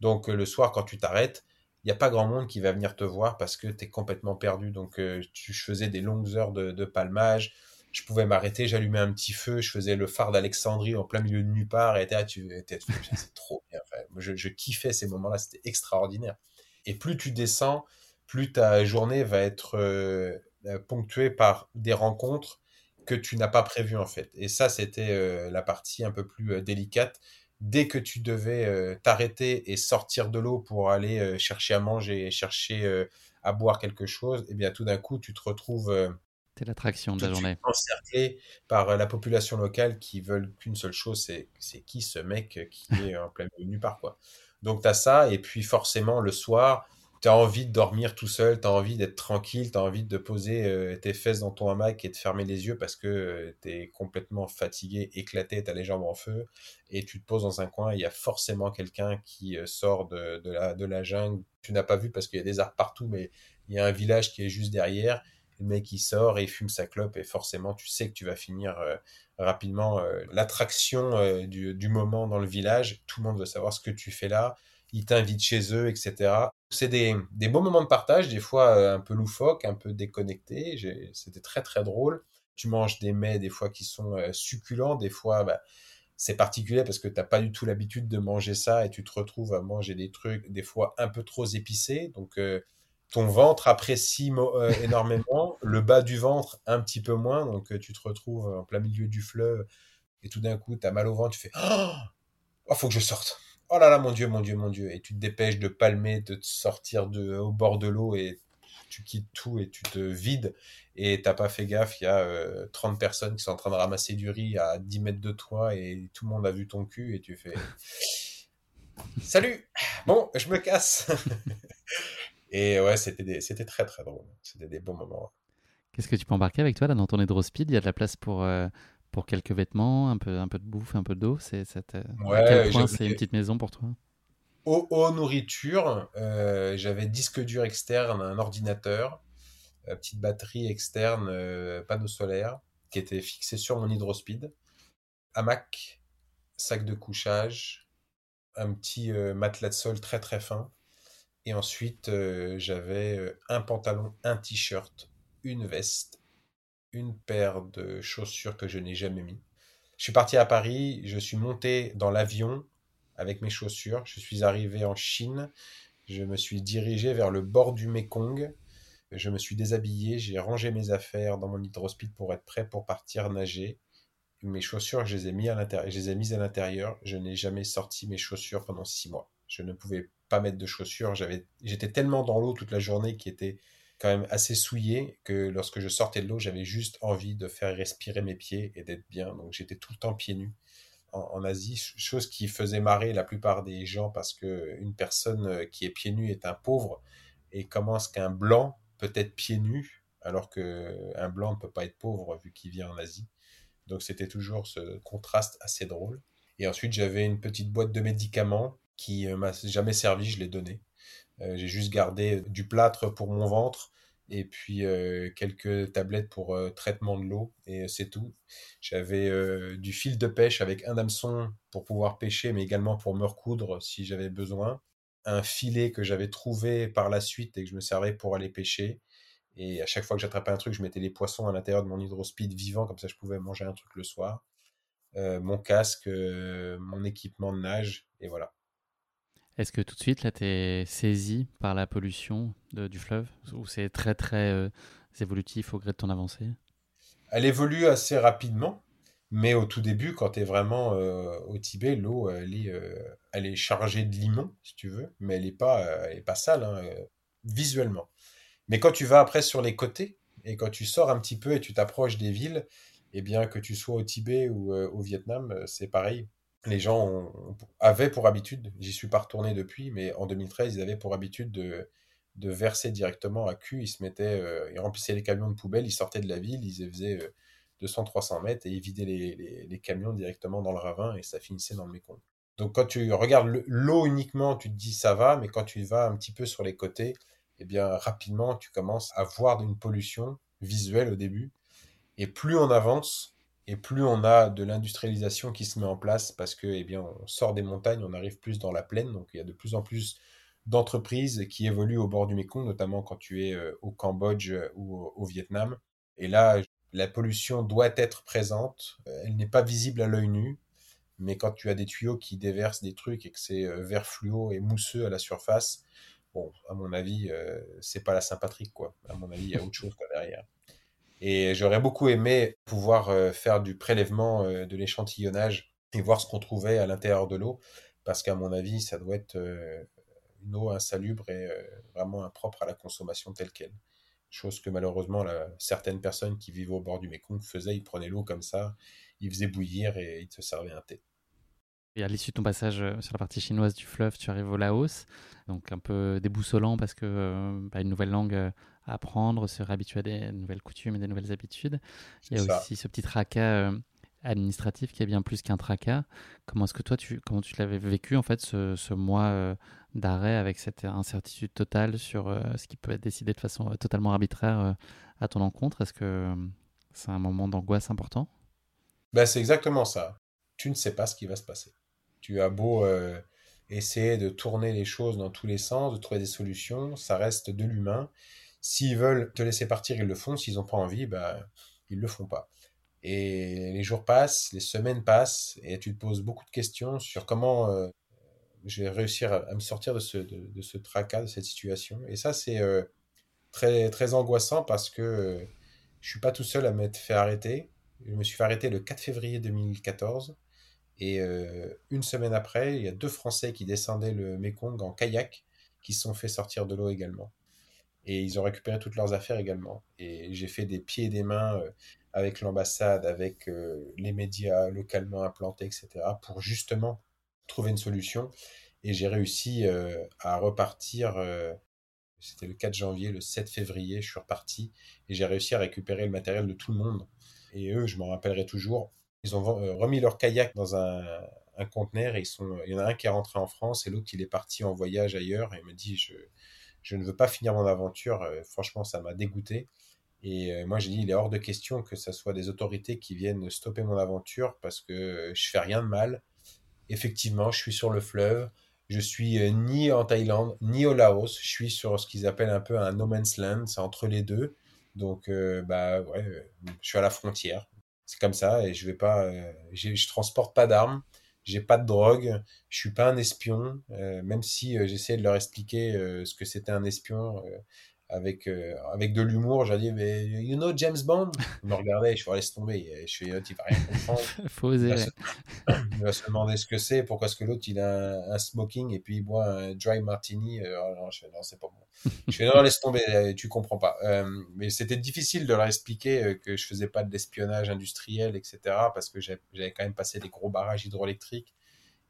Donc euh, le soir, quand tu t'arrêtes, il n'y a pas grand monde qui va venir te voir parce que tu es complètement perdu. Donc euh, tu faisais des longues heures de, de palmage, je pouvais m'arrêter, j'allumais un petit feu, je faisais le phare d'Alexandrie en plein milieu de nulle part, et tu c'est trop bien. je, kiffais ces moments-là, c'était extraordinaire. Et plus tu descends, plus ta journée va être euh, euh, ponctuée par des rencontres que tu n'as pas prévues en fait. Et ça, c'était euh, la partie un peu plus délicate. Dès que tu devais t'arrêter et sortir de l'eau pour aller chercher à manger, chercher à boire quelque chose, eh bien tout d'un coup, tu te retrouves c'est l'attraction de la journée. Encerclé par euh, la population locale qui veulent qu'une seule chose, c'est c'est qui ce mec qui est en plein milieu nulle part quoi. Donc tu as ça et puis forcément le soir, tu as envie de dormir tout seul, tu as envie d'être tranquille, tu as envie de poser euh, tes fesses dans ton hamac et de fermer les yeux parce que euh, tu es complètement fatigué, éclaté, tu as les jambes en feu, et tu te poses dans un coin, il y a forcément quelqu'un qui euh, sort de, la, de la jungle. Tu n'as pas vu parce qu'il y a des arbres partout, mais il y a un village qui est juste derrière. Le mec il sort et il fume sa clope et forcément tu sais que tu vas finir rapidement l'attraction du, du moment dans le village. Tout le monde veut savoir ce que tu fais là ils t'invitent chez eux, etc. C'est des, beaux moments de partage, des fois euh, un peu loufoques, un peu déconnectés. C'était très très drôle. Tu manges des mets des fois qui sont euh, succulents, des fois bah, c'est particulier parce que tu n'as pas du tout l'habitude de manger ça et tu te retrouves à manger des trucs des fois un peu trop épicés. Donc euh, ton ventre apprécie énormément, le bas du ventre un petit peu moins. Donc tu te retrouves en plein milieu du fleuve et tout d'un coup tu mal au ventre, tu fais oh, faut que je sorte oh là là, mon Dieu, mon Dieu, mon Dieu. Et tu te dépêches de palmer, de te sortir de, au bord de l'eau et tu quittes tout et tu te vides. Et t'as pas fait gaffe, il y a 30 euh, personnes qui sont en train de ramasser du riz à 10 mètres de toi et tout le monde a vu ton cul et tu fais Salut Bon, je me casse Et ouais, c'était, c'était très très drôle. C'était des bons moments. Qu'est-ce que tu peux embarquer avec toi là dans ton hydrospeed Il y a de la place pour, euh, pour quelques vêtements, un peu, un peu de bouffe, un peu d'eau. C'est quel point c'est une petite maison pour toi? Eau, nourriture, euh, j'avais disque dur externe, un ordinateur, euh, petite batterie externe, euh, panneau solaire, qui était fixé sur mon hydrospeed, hamac, sac de couchage, un petit matelas de sol très très fin, et ensuite j'avais un pantalon, un t-shirt, une veste une paire de chaussures que je n'ai jamais mis. Je suis parti à Paris, je suis monté dans l'avion avec mes chaussures, je suis arrivé en Chine, je me suis dirigé vers le bord du Mekong, je me suis déshabillé, j'ai rangé mes affaires dans mon hydrospeed pour être prêt pour partir nager. Mes chaussures, je les ai, mis à je les ai mises à l'intérieur. Je n'ai jamais sorti mes chaussures pendant six mois. Je ne pouvais pas mettre de chaussures. J'avais, j'étais tellement dans l'eau toute la journée qui était quand même assez souillé que lorsque je sortais de l'eau, j'avais juste envie de faire respirer mes pieds et d'être bien. Donc j'étais tout le temps pieds nus en, Asie, chose qui faisait marrer la plupart des gens parce que une personne euh, qui est pieds nus est un pauvre et comment est-ce qu'un blanc peut être pieds nus alors qu'un blanc ne peut pas être pauvre vu qu'il vient en Asie? Donc c'était toujours ce contraste assez drôle. Et ensuite j'avais une petite boîte de médicaments qui euh, m'a jamais servi, je l'ai donné. Euh, j'ai juste gardé du plâtre pour mon ventre et puis euh, quelques tablettes pour euh, traitement de l'eau et c'est tout. J'avais du fil de pêche avec un hameçon pour pouvoir pêcher mais également pour me recoudre si j'avais besoin. Un filet que j'avais trouvé par la suite et que je me servais pour aller pêcher. Et à chaque fois que j'attrapais un truc, je mettais les poissons à l'intérieur de mon hydrospeed vivant, comme ça je pouvais manger un truc le soir. mon casque, mon équipement de nage, et voilà. Est-ce que tout de suite, là, tu es saisi par la pollution du fleuve? Ou c'est très, très euh, évolutif au gré de ton avancée? Elle évolue assez rapidement, mais au tout début, quand tu es vraiment euh, au Tibet, l'eau, elle, est, euh, elle est chargée de limon, si tu veux, mais elle n'est pas, elle pas sale, hein, visuellement. Mais quand tu vas après sur les côtés, et quand tu sors un petit peu et tu t'approches des villes, eh bien, que tu sois au Tibet ou au Vietnam, c'est pareil les gens avaient pour habitude, j'y suis pas retourné depuis, mais en 2013, ils avaient pour habitude de, verser directement à cul. Ils se mettaient, euh, ils remplissaient les camions de poubelle, ils sortaient de la ville, ils faisaient 200-300 euh, mètres et ils vidaient les, camions directement dans le ravin et ça finissait dans le Mékong. Donc quand tu regardes l'eau uniquement, tu te dis ça va, mais quand tu vas un petit peu sur les côtés, eh bien rapidement tu commences à voir une pollution visuelle au début. Et plus on avance, et plus on a de l'industrialisation qui se met en place parce que, eh bien, on sort des montagnes, on arrive plus dans la plaine, donc il y a de plus en plus d'entreprises qui évoluent au bord du Mekong, notamment quand tu es euh, au Cambodge euh, ou au, Vietnam. Et là, la pollution doit être présente. Euh, elle n'est pas visible à l'œil nu, mais quand tu as des tuyaux qui déversent des trucs et que c'est vert fluo et mousseux à la surface, bon, à mon avis, c'est pas la Saint-Patrick, quoi. À mon avis, il y a autre chose derrière. Et j'aurais beaucoup aimé pouvoir euh, faire du prélèvement euh, de l'échantillonnage et voir ce qu'on trouvait à l'intérieur de l'eau, parce qu'à mon avis, ça doit être euh, une eau insalubre et vraiment impropre à la consommation telle qu'elle. Chose que malheureusement, certaines personnes qui vivent au bord du Mékong faisaient, ils prenaient l'eau comme ça, ils faisaient bouillir et ils te servaient un thé. Et à l'issue de ton passage sur la partie chinoise du fleuve, tu arrives au Laos, donc un peu déboussolant parce que bah, une nouvelle langue à apprendre, se réhabituer à des nouvelles coutumes et des nouvelles habitudes. Il y a aussi ce petit tracas administratif qui est bien plus qu'un tracas. Comment est-ce que toi, tu, comment tu l'avais vécu en fait ce, mois euh, d'arrêt avec cette incertitude totale sur euh, ce qui peut être décidé de façon euh, totalement arbitraire à ton encontre? Est-ce que c'est un moment d'angoisse important? Ben, C'est exactement ça. Tu ne sais pas ce qui va se passer. Tu as beau essayer de tourner les choses dans tous les sens, de trouver des solutions, ça reste de l'humain. S'ils veulent te laisser partir, ils le font. S'ils n'ont pas envie, ben, ils ne le font pas. Et les jours passent, les semaines passent, et tu te poses beaucoup de questions sur comment euh, je vais réussir à, me sortir de ce, de, ce tracas, de cette situation. Et ça, c'est euh, très, très angoissant parce que je euh, je suis pas tout seul à m'être fait arrêter. Je me suis fait arrêter le 4 février 2014. Et une semaine après, il y a deux Français qui descendaient le Mekong en kayak qui se sont fait sortir de l'eau également. Et ils ont récupéré toutes leurs affaires également. Et j'ai fait des pieds et des mains avec l'ambassade, avec euh, les médias localement implantés, etc., pour justement trouver une solution. Et j'ai réussi euh, à repartir, euh, c'était le 4 janvier, le 7 février, je suis reparti, et j'ai réussi à récupérer le matériel de tout le monde. Et eux, je m'en rappellerai toujours, ils ont remis leur kayak dans un, conteneur, et il y en a un qui est rentré en France, et l'autre, il est parti en voyage ailleurs, et il me dit, je, ne veux pas finir mon aventure, franchement, ça m'a dégoûté. Et euh, moi, j'ai dit, il est hors de question que ce soit des autorités qui viennent stopper mon aventure parce que je fais rien de mal. Effectivement, je suis sur le fleuve. Je suis euh, ni en Thaïlande, ni au Laos. Je suis sur ce qu'ils appellent un peu un no man's land. C'est entre les deux. Donc, euh, bah ouais, je suis à la frontière. C'est comme ça et je vais pas, je transporte pas d'armes, j'ai pas de drogue, je suis pas un espion. même si j'essayais de leur expliquer ce que c'était un espion, avec, euh, avec de l'humour. J'ai dit, mais you know James Bond? Il me regardait, je suis laisse tomber. Je suis, il va rien comprendre. Faut oser. Il va, se, demander ce que c'est, pourquoi est-ce que l'autre il a un, smoking et puis il boit un dry martini. Euh, oh non, je fais, non, c'est pas bon. je fais, non, laisse tomber, euh, tu comprends pas. mais c'était difficile de leur expliquer que je faisais pas de l'espionnage industriel, etc. Parce que j'avais quand même passé des gros barrages hydroélectriques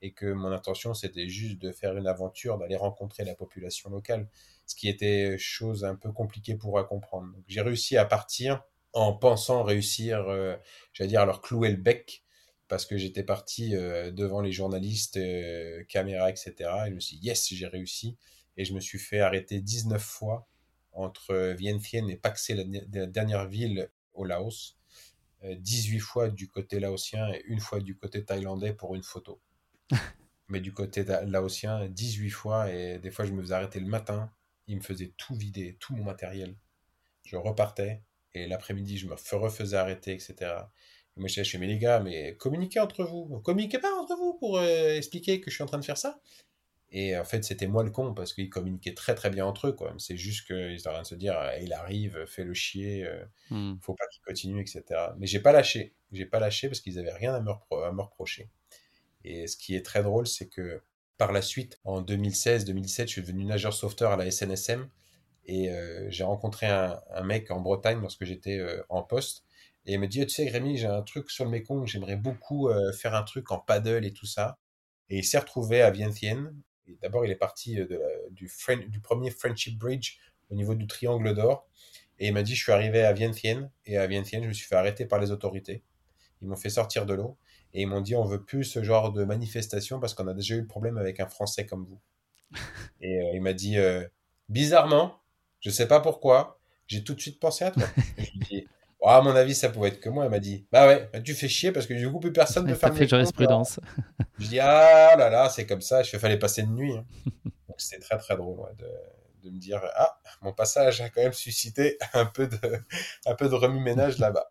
et que mon intention c'était juste de faire une aventure, d'aller rencontrer la population locale ce qui était chose un peu compliquée pour comprendre. J'ai réussi à partir en pensant réussir, euh, j'allais dire, à leur clouer le bec, parce que j'étais parti euh, devant les journalistes, euh, caméras, etc. Et je me suis dit, yes, j'ai réussi. Et je me suis fait arrêter 19 fois entre Vientiane et Paksé, la, dernière ville au Laos. 18 fois du côté laotien et une fois du côté thaïlandais pour une photo. Mais du côté laotien, 18 fois et des fois je me faisais arrêter le matin il me faisait tout vider, tout mon matériel. Je repartais et l'après-midi, je me refaisais arrêter, etc. Et moi, je disais, mais les gars, mais communiquez entre vous. Communiquez pas entre vous pour euh, expliquer que je suis en train de faire ça. Et en fait, c'était moi le con parce qu'ils communiquaient très très bien entre eux. quoi. C'est juste qu'ils étaient en train de se dire, eh, il arrive, fais le chier, euh, hmm. faut pas qu'il continue, etc. Mais j'ai pas lâché. J'ai pas lâché parce qu'ils avaient rien à me, à me reprocher. Et ce qui est très drôle, c'est que par la suite, en 2016-2017, je suis devenu nageur sauveteur à la SNSM et euh, j'ai rencontré un, mec en Bretagne lorsque j'étais euh, en poste et il me dit, tu sais, Rémi, j'ai un truc sur le Mekong, j'aimerais beaucoup euh, faire un truc en paddle et tout ça. Et il s'est retrouvé à Vientiane. D'abord, il est parti du, du premier Friendship Bridge au niveau du Triangle d'Or. Et il m'a dit, je suis arrivé à Vientiane. Et à Vientiane, je me suis fait arrêter par les autorités. Ils m'ont fait sortir de l'eau. Et ils m'ont dit, on veut plus ce genre de manifestation parce qu'on a déjà eu le problème avec un Français comme vous. Et euh, il m'a dit, euh, bizarrement, je sais pas pourquoi, j'ai tout de suite pensé à toi. je lui ai dit, oh, à mon avis, ça pouvait être que moi. Elle m'a dit, bah ouais, bah, tu fais chier parce que du coup, plus personne ne faire fait jurisprudence. je dis, ah là là, c'est comme ça, je fais, fallait passer une nuit. Hein. Donc c'était très très drôle de, de, me dire, ah, mon passage a quand même suscité un peu de, un peu de remue-ménage là-bas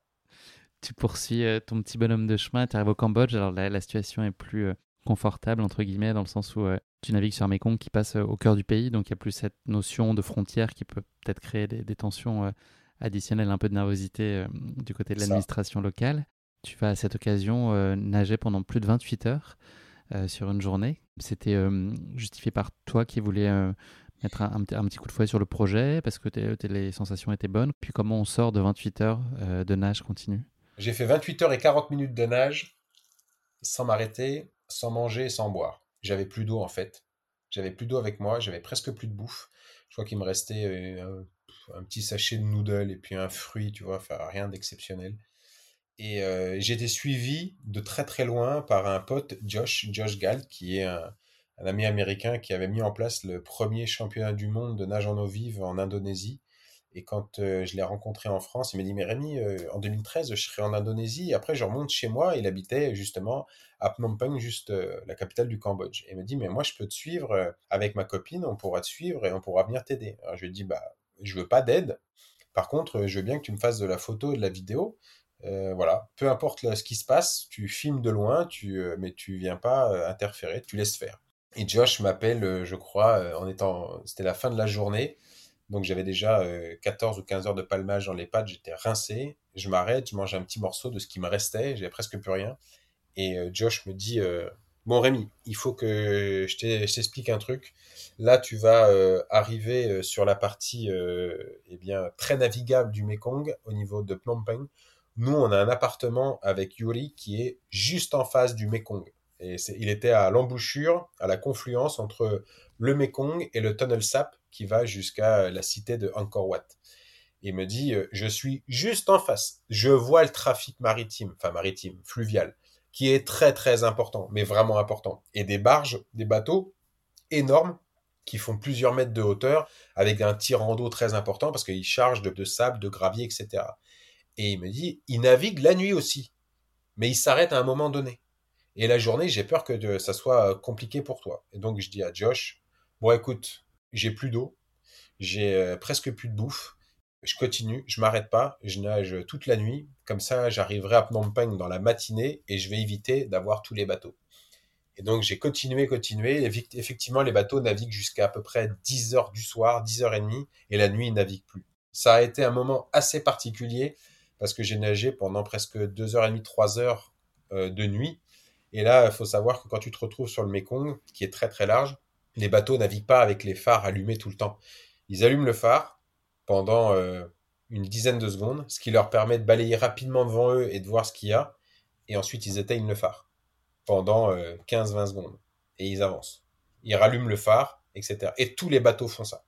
tu poursuis euh, ton petit bonhomme de chemin, tu arrives au Cambodge. Alors là, la situation est plus euh, confortable, entre guillemets, dans le sens où euh, tu navigues sur un Mekong qui passe au cœur du pays, donc il n'y a plus cette notion de frontière qui peut peut-être créer des, tensions additionnelles, un peu de nervosité du côté de l'administration locale. Tu vas à cette occasion nager pendant plus de 28 heures sur une journée. C'était justifié par toi qui voulais mettre un, petit coup de fouet sur le projet parce que les sensations étaient bonnes. Puis comment on sort de 28 heures de nage continue? J'ai fait 28 heures et 40 minutes de nage sans m'arrêter. sans manger, sans boire. J'avais plus d'eau en fait. J'avais plus d'eau avec moi, j'avais presque plus de bouffe. Je crois qu'il me restait euh, un, petit sachet de noodles et puis un fruit, tu vois, rien d'exceptionnel. Et euh, été suivi de très très loin par un pote, Josh, Josh Galt, qui est un, un ami américain qui avait mis en place le premier championnat du monde de nage en eau vive en Indonésie. Et quand euh, je l'ai rencontré en France, il m'a dit, mais Rémi, euh, en 2013, je serai en Indonésie. Après, je remonte chez moi. Il habitait justement à Phnom Penh, juste euh, la capitale du Cambodge. Et il m'a dit, mais moi, je peux te suivre avec ma copine. On pourra te suivre et on pourra venir t'aider. Alors, je lui ai dit, bah, je veux pas d'aide. Par contre, je veux bien que tu me fasses de la photo et de la vidéo. voilà, peu importe ce qui se passe, tu filmes de loin, tu, mais tu viens pas interférer, tu laisses faire. Et Josh m'appelle, je crois, en étant, c'était la fin de la journée. Donc j'avais déjà 14 euh, ou 15 heures de palmage dans les pattes, j'étais rincé. Je m'arrête, je mange un petit morceau de ce qui me restait, j'avais presque plus rien. Et euh, Josh me dit euh, Bon Rémi, il faut que je t'explique un truc. Là, tu vas arriver sur la partie eh bien, très navigable du Mekong au niveau de Phnom Penh. Nous, on a un appartement avec Yuri qui est juste en face du Mekong. Et il était à l'embouchure, à la confluence entre le Mekong et le Tunnel Sap qui va jusqu'à la cité de Angkor Wat. Il me dit, euh, je suis juste en face. Je vois le trafic maritime, enfin maritime, fluvial, qui est très très important, mais vraiment important. Et des barges, des bateaux énormes qui font plusieurs mètres de hauteur avec un tirant d'eau très important parce qu'ils chargent de, sable, de gravier, etc. Et il me dit, il navigue la nuit aussi, mais il s'arrête à un moment donné. Et la journée, j'ai peur que ça soit compliqué pour toi. Et donc je dis à Josh, bon écoute, j'ai plus d'eau, j'ai euh, presque plus de bouffe. Je continue, je m'arrête pas, je nage toute la nuit. Comme ça, j'arriverai à Phnom Penh dans la matinée et je vais éviter d'avoir tous les bateaux. Et donc, j'ai continué, continué. Effectivement, les bateaux naviguent jusqu'à à peu près 10 heures du soir, 10 heures et demie, et la nuit, ils naviguent plus. Ça a été un moment assez particulier parce que j'ai nagé pendant presque 2 heures et demie, 3 heures euh, de nuit. Et là, il faut savoir que quand tu te retrouves sur le Mekong, qui est très très large, les bateaux naviguent pas avec les phares allumés tout le temps. Ils allument le phare pendant euh, une dizaine de secondes, ce qui leur permet de balayer rapidement devant eux et de voir ce qu'il y a. Et ensuite, ils éteignent le phare pendant 15-20 euh, secondes. Et ils avancent. Ils rallument le phare, etc. Et tous les bateaux font ça.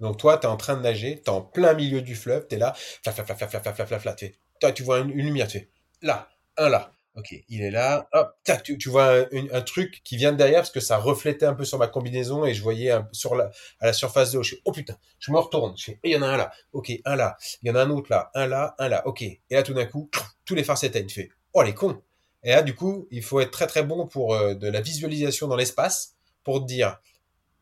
Donc toi, tu es en train de nager, tu es en plein milieu du fleuve, tu es là, fla, fla, fla, fla, fla, fla, fla, fla, toi, tu vois une, une lumière, tu fais là, un là, Ok, il est là. Hop, tac, tu, vois un, truc qui vient de derrière parce que ça reflétait un peu sur ma combinaison et je voyais sur la, à la surface de l'eau. Je fais, oh putain, je me retourne. Je fais, il y en a un là. Ok, un là. Il y en a un autre là. Un là, un là. Ok. Et là, tout d'un coup, tous les phares s'éteignent. Tu fais, oh les cons. Et là, du coup, il faut être très très bon pour euh, de la visualisation dans l'espace pour te dire,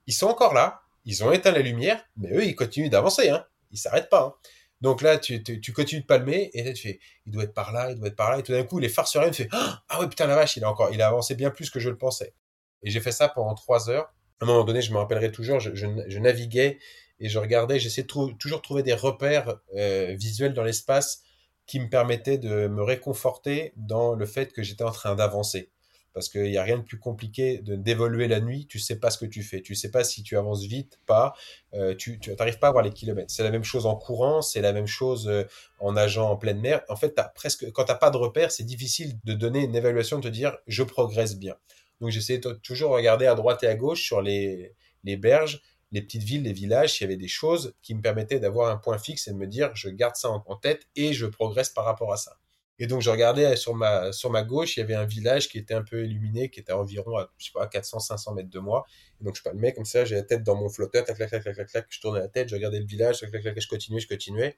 ils sont encore là. Ils ont éteint la lumière, mais eux, ils continuent d'avancer. Hein. Ils s'arrêtent pas. Hein. Donc là, tu, continues de palmer, et là, tu fais, il doit être par là, il doit être par là, et tout d'un coup, les phares se tu fais, ah ouais, putain, la vache, il a encore, il a avancé bien plus que je le pensais. Et j'ai fait ça pendant trois heures. À un moment donné, je me rappellerai toujours, je, je, naviguais et je regardais, j'essayais de toujours trouver des repères euh, visuels dans l'espace qui me permettaient de me réconforter dans le fait que j'étais en train d'avancer parce qu'il n'y a rien de plus compliqué de d'évoluer la nuit, tu sais pas ce que tu fais, tu sais pas si tu avances vite, pas, euh, tu n'arrives pas à voir les kilomètres. C'est la même chose en courant, c'est la même chose euh, en nageant en pleine mer. En fait, presque, quand tu n'as pas de repère, c'est difficile de donner une évaluation, de te dire je progresse bien. Donc j'essayais de toujours regarder à droite et à gauche sur les, les berges, les petites villes, les villages, s'il y avait des choses qui me permettaient d'avoir un point fixe et de me dire je garde ça en tête et je progresse par rapport à ça. Et donc, je regardais sur ma, sur ma gauche, il y avait un village qui était un peu illuminé, qui était environ à, je sais pas, 400, 500 mètres de moi. Et donc, je palmais comme ça, j'ai la tête dans mon flotteur, tac, tac, tac, tac, tac, je tournais la tête, je regardais le village, tac, tac, tac, je continuais, je continuais.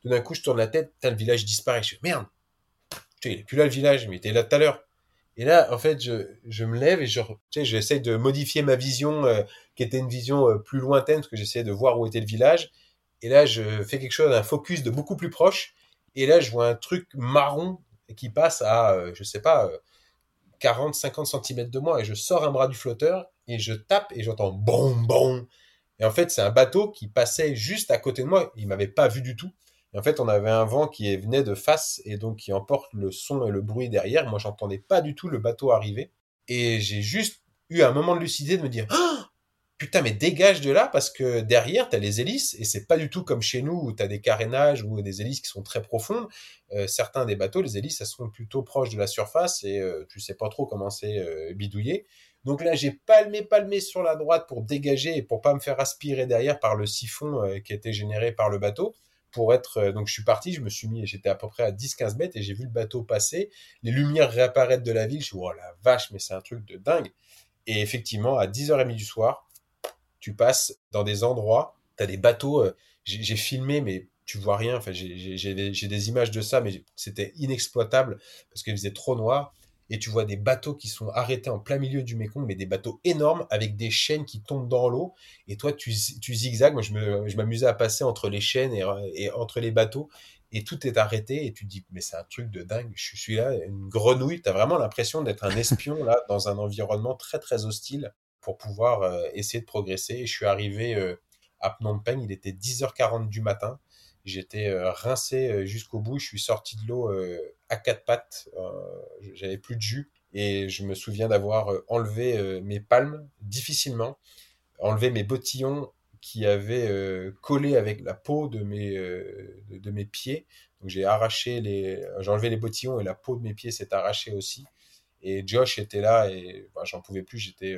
Tout d'un coup, je tourne la tête, le village disparaît. Je fais, merde! Il est plus là le village, mais il était là tout à l'heure. Et là, en fait, je, je me lève et je, tu sais, j'essaie de modifier ma vision, euh, qui était une vision euh, plus lointaine, parce que j'essayais de voir où était le village. Et là, je fais quelque chose, un focus de beaucoup plus proche. Et là, je vois un truc marron qui passe à, euh, je sais pas, 40, 50 cm de moi, et je sors un bras du flotteur, et je tape, et j'entends bon, bon. Et en fait, c'est un bateau qui passait juste à côté de moi. Il m'avait pas vu du tout. Et en fait, on avait un vent qui venait de face et donc qui emporte le son et le bruit derrière. Moi, j'entendais pas du tout le bateau arriver. Et j'ai juste eu un moment de lucidité de me dire, ah putain, mais dégage de là parce que derrière, tu as les hélices et c'est pas du tout comme chez nous où tu as des carénages ou des hélices qui sont très profondes. Euh, certains des bateaux, les hélices, elles sont plutôt proches de la surface et euh, tu sais pas trop comment c'est euh, bidouillé. Donc là, j'ai palmé, palmé sur la droite pour dégager et pour pas me faire aspirer derrière par le siphon qui était généré par le bateau. Pour être, donc je suis parti, je me suis mis, j'étais à peu près à 10-15 mètres et j'ai vu le bateau passer, les lumières réapparaître de la ville. Je suis, oh la vache, mais c'est un truc de dingue. Et effectivement, à 10h30 du soir, tu passes dans des endroits, tu as des bateaux, euh, j'ai filmé, mais tu vois rien. J'ai des, images de ça, mais c'était inexploitable parce qu'il faisait trop noir. Et tu vois des bateaux qui sont arrêtés en plein milieu du Mékong, mais des bateaux énormes avec des chaînes qui tombent dans l'eau. Et toi, tu, tu zigzags. Moi, je m'amusais à passer entre les chaînes et, entre les bateaux. Et tout est arrêté. Et tu te dis, mais c'est un truc de dingue. Je suis là, une grenouille. Tu as vraiment l'impression d'être un espion là, dans un environnement très, très hostile pour pouvoir euh, essayer de progresser. Je suis arrivé euh, à Phnom Penh, il était 10h40 du matin. J'étais euh, rincé jusqu'au bout. Je suis sorti de l'eau à quatre pattes. J'avais plus de jus. Et je me souviens d'avoir enlevé mes palmes difficilement, enlevé mes bottillons qui avaient collé avec la peau de mes, de, mes pieds. Donc j'ai arraché les, j'ai enlevé les bottillons et la peau de mes pieds s'est arrachée aussi. Et Josh était là et bah, j'en pouvais plus. J'étais,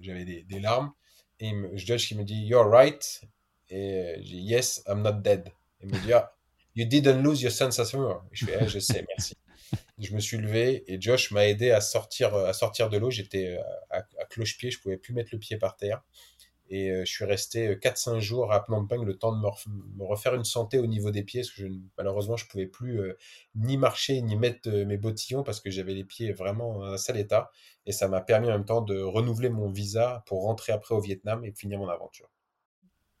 j'avais des, larmes. Et Josh qui me dit, You're right. Et j'ai Yes, I'm not dead. Il me dit, ah, You didn't lose your sense of humor. je fais, ah, Je sais, merci. je me suis levé et Josh m'a aidé à sortir, à sortir de l'eau. J'étais à, à cloche-pied, je pouvais plus mettre le pied par terre. Et euh, je suis resté 4-5 euh, jours à Phnom Penh, le temps de me, refaire une santé au niveau des pieds, parce que je, malheureusement, je pouvais plus euh, ni marcher, ni mettre mes bottillons, parce que j'avais les pieds vraiment à un sale état. Et ça m'a permis en même temps de renouveler mon visa pour rentrer après au Vietnam et finir mon aventure.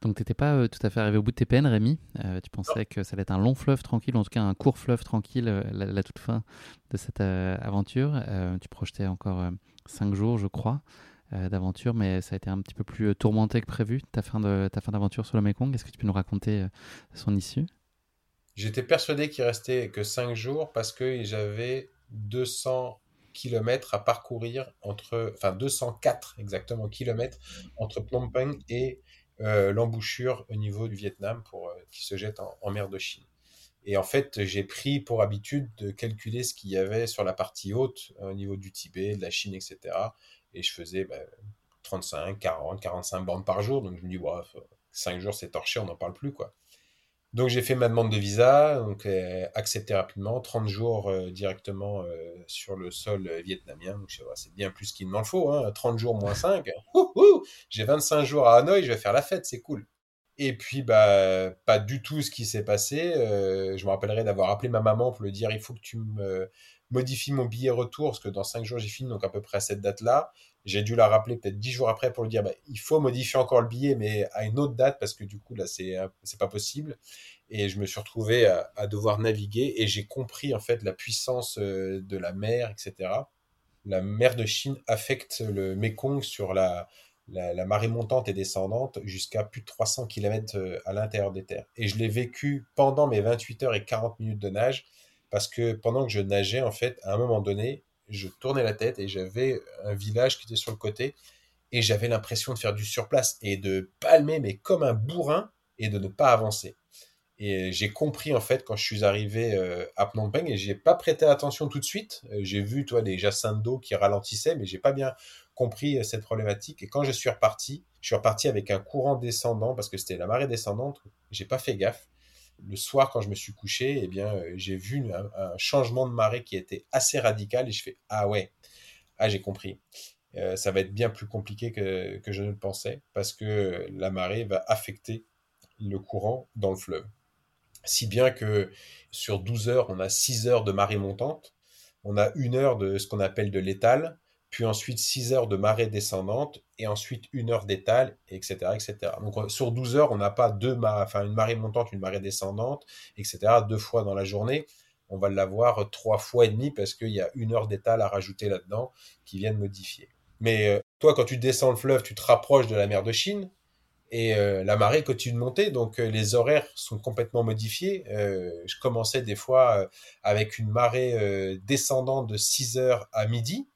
Donc, tu n'étais pas tout à fait arrivé au bout de tes peines, Rémi? tu pensais que ça allait être un long fleuve tranquille, en tout cas un court fleuve tranquille, la, toute fin de cette aventure. tu projetais encore 5 jours, je crois. Euh, d'aventure, mais ça a été un petit peu plus euh, tourmenté que prévu, ta fin d'aventure sur le Mekong. Est-ce que tu peux nous raconter euh, son issue? J'étais persuadé qu'il restait que 5 jours parce que j'avais 200 km à parcourir entre, enfin 204 exactement kilomètres entre Phnom Penh et l'embouchure au niveau du Vietnam pour qui se jette en, mer de Chine. Et en fait, j'ai pris pour habitude de calculer ce qu'il y avait sur la partie haute au niveau du Tibet, de la Chine, etc et je faisais 35, 40, 45 bandes par jour. Donc je me dis, 5 jours c'est torché, on n'en parle plus. quoi. Donc j'ai fait ma demande de visa, donc euh, accepté rapidement, 30 jours euh, directement euh, sur le sol vietnamien. Donc c'est bien plus qu'il m'en faut, 30 hein. jours moins 5. j'ai 25 jours à Hanoï, je vais faire la fête, c'est cool. Et puis, bah, pas du tout ce qui s'est passé. je me rappellerai d'avoir appelé ma maman pour lui dire il faut que tu me modifie mon billet retour, parce que dans 5 jours j'ai fini, donc à peu près à cette date-là. J'ai dû la rappeler peut-être 10 jours après pour lui dire, bah, il faut modifier encore le billet, mais à une autre date, parce que du coup, là, c'est, c'est pas possible. Et je me suis retrouvé à, devoir naviguer, et j'ai compris, en fait, la puissance euh, de la mer, etc. La mer de Chine affecte le Mekong sur la, la, la, marée montante et descendante jusqu'à plus de 300 km euh, à l'intérieur des terres. Et je l'ai vécu pendant mes 28 heures et 40 minutes de nage parce que pendant que je nageais, en fait, à un moment donné, je tournais la tête et j'avais un village qui était sur le côté et j'avais l'impression de faire du surplace et de palmer, mais comme un bourrin et de ne pas avancer. Et j'ai compris en fait quand je suis arrivé euh, à Phnom Penh et j'ai pas prêté attention tout de suite. Euh, j'ai vu toi des jassins d'eau qui ralentissaient, mais j'ai pas bien compris euh, cette problématique. Et quand je suis reparti, je suis reparti avec un courant descendant parce que c'était la marée descendante. J'ai pas fait gaffe le soir, quand je me suis couché, eh bien, euh, j'ai vu un, changement de marée qui était assez radical et je fais ah ouais, ah j'ai compris. Euh, ça va être bien plus compliqué que, je ne le pensais parce que la marée va affecter le courant dans le fleuve. Si bien que sur 12 heures, on a 6 heures de marée montante, on a une heure de ce qu'on appelle de l'étal, puis ensuite 6 heures de marée descendante, et ensuite une heure d'étal, etc., etc. Donc sur 12 heures, on n'a pas deux enfin, une marée montante, une marée descendante, etc., deux fois dans la journée. On va l'avoir trois fois et demi parce qu'il y a une heure d'étal à rajouter là-dedans qui viennent modifier. Mais euh, toi, quand tu descends le fleuve, tu te rapproches de la mer de Chine, et euh, la marée continue de monter, donc euh, les horaires sont complètement modifiés. je commençais des fois avec une marée descendante de 6 heures à midi,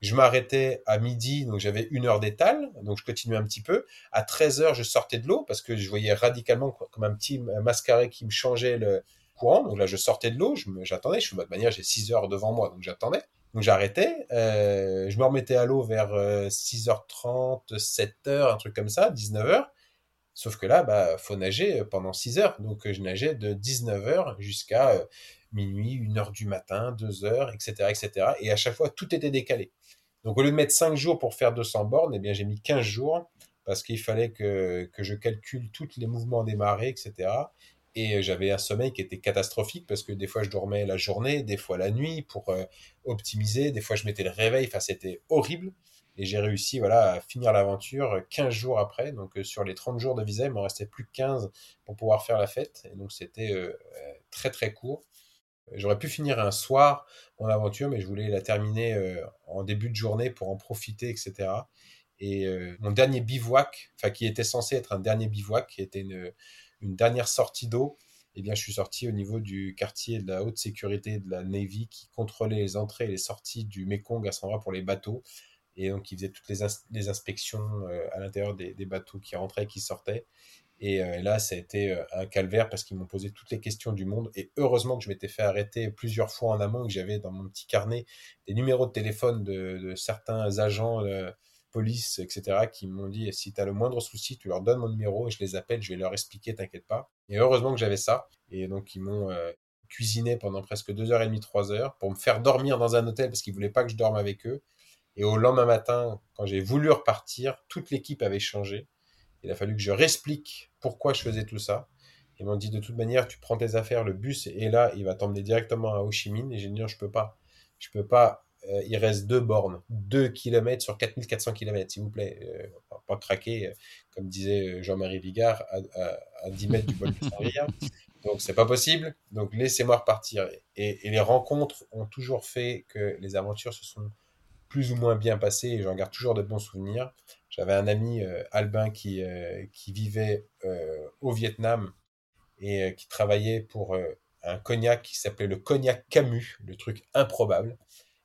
Je m'arrêtais à midi, donc j'avais une heure d'étal, donc je continuais un petit peu. À 13 heures, je sortais de l'eau parce que je voyais radicalement comme un petit mascaré qui me changeait le courant. Donc là, je sortais de l'eau, j'attendais. Je suis de manière, j'ai 6 heures devant moi, donc j'attendais. Donc j'arrêtais, euh, je me remettais à l'eau vers 6h30, euh, 7h, un truc comme ça, 19h. Sauf que là, bah, faut nager pendant 6 heures. Donc je nageais de 19h jusqu'à minuit, 1h du matin, 2h, etc., etc. Et à chaque fois, tout était décalé. Donc au lieu de mettre 5 jours pour faire 200 bornes, eh bien j'ai mis 15 jours parce qu'il fallait que, que je calcule tous les mouvements des marées, etc. Et j'avais un sommeil qui était catastrophique parce que des fois je dormais la journée, des fois la nuit pour euh, optimiser, des fois je mettais le réveil, enfin c'était horrible. Et j'ai réussi voilà, à finir l'aventure 15 jours après. Donc euh, sur les 30 jours de visa, il m'en restait plus que 15 pour pouvoir faire la fête. Et donc c'était euh, très très court. J'aurais pu finir un soir mon aventure, mais je voulais la terminer en début de journée pour en profiter, etc. Et mon dernier bivouac, enfin qui était censé être un dernier bivouac, qui était une dernière sortie d'eau, eh bien, je suis sorti au niveau du quartier de la haute sécurité de la Navy qui contrôlait les entrées et les sorties du Mekong à endroit pour les bateaux. Et donc, ils faisaient toutes les, inspections euh, à l'intérieur des, bateaux qui rentraient et qui sortaient. Et euh, là, ça a été euh, un calvaire parce qu'ils m'ont posé toutes les questions du monde. Et heureusement que je m'étais fait arrêter plusieurs fois en amont, que j'avais dans mon petit carnet des numéros de téléphone de, certains agents police, etc., qui m'ont dit si tu as le moindre souci, tu leur donnes mon numéro et je les appelle, je vais leur expliquer, t'inquiète pas. Et heureusement que j'avais ça. Et donc, ils m'ont euh, cuisiné pendant presque deux heures et demie, trois heures pour me faire dormir dans un hôtel parce qu'ils voulaient pas que je dorme avec eux. Et au lendemain matin, quand j'ai voulu repartir, toute l'équipe avait changé. Il a fallu que je réexplique pourquoi je faisais tout ça. Ils m'ont dit de toute manière, tu prends tes affaires, le bus est là, il va t'emmener directement à Ho Chi Minh. Et j'ai dit non, je peux pas. Je peux pas euh, il reste deux bornes, 2 km sur 4400 km, s'il vous plaît. Euh, pas craquer, euh, comme disait Jean-Marie Vigard, à, 10 mètres du bol du Saint Donc, c'est pas possible. Donc, laissez-moi repartir. Et, les rencontres ont toujours fait que les aventures se sont plus ou moins bien passées et j'en garde toujours de bons souvenirs. J'avais un ami, Albin, qui, qui vivait au Vietnam et qui travaillait pour un cognac qui s'appelait le cognac Camus, le truc improbable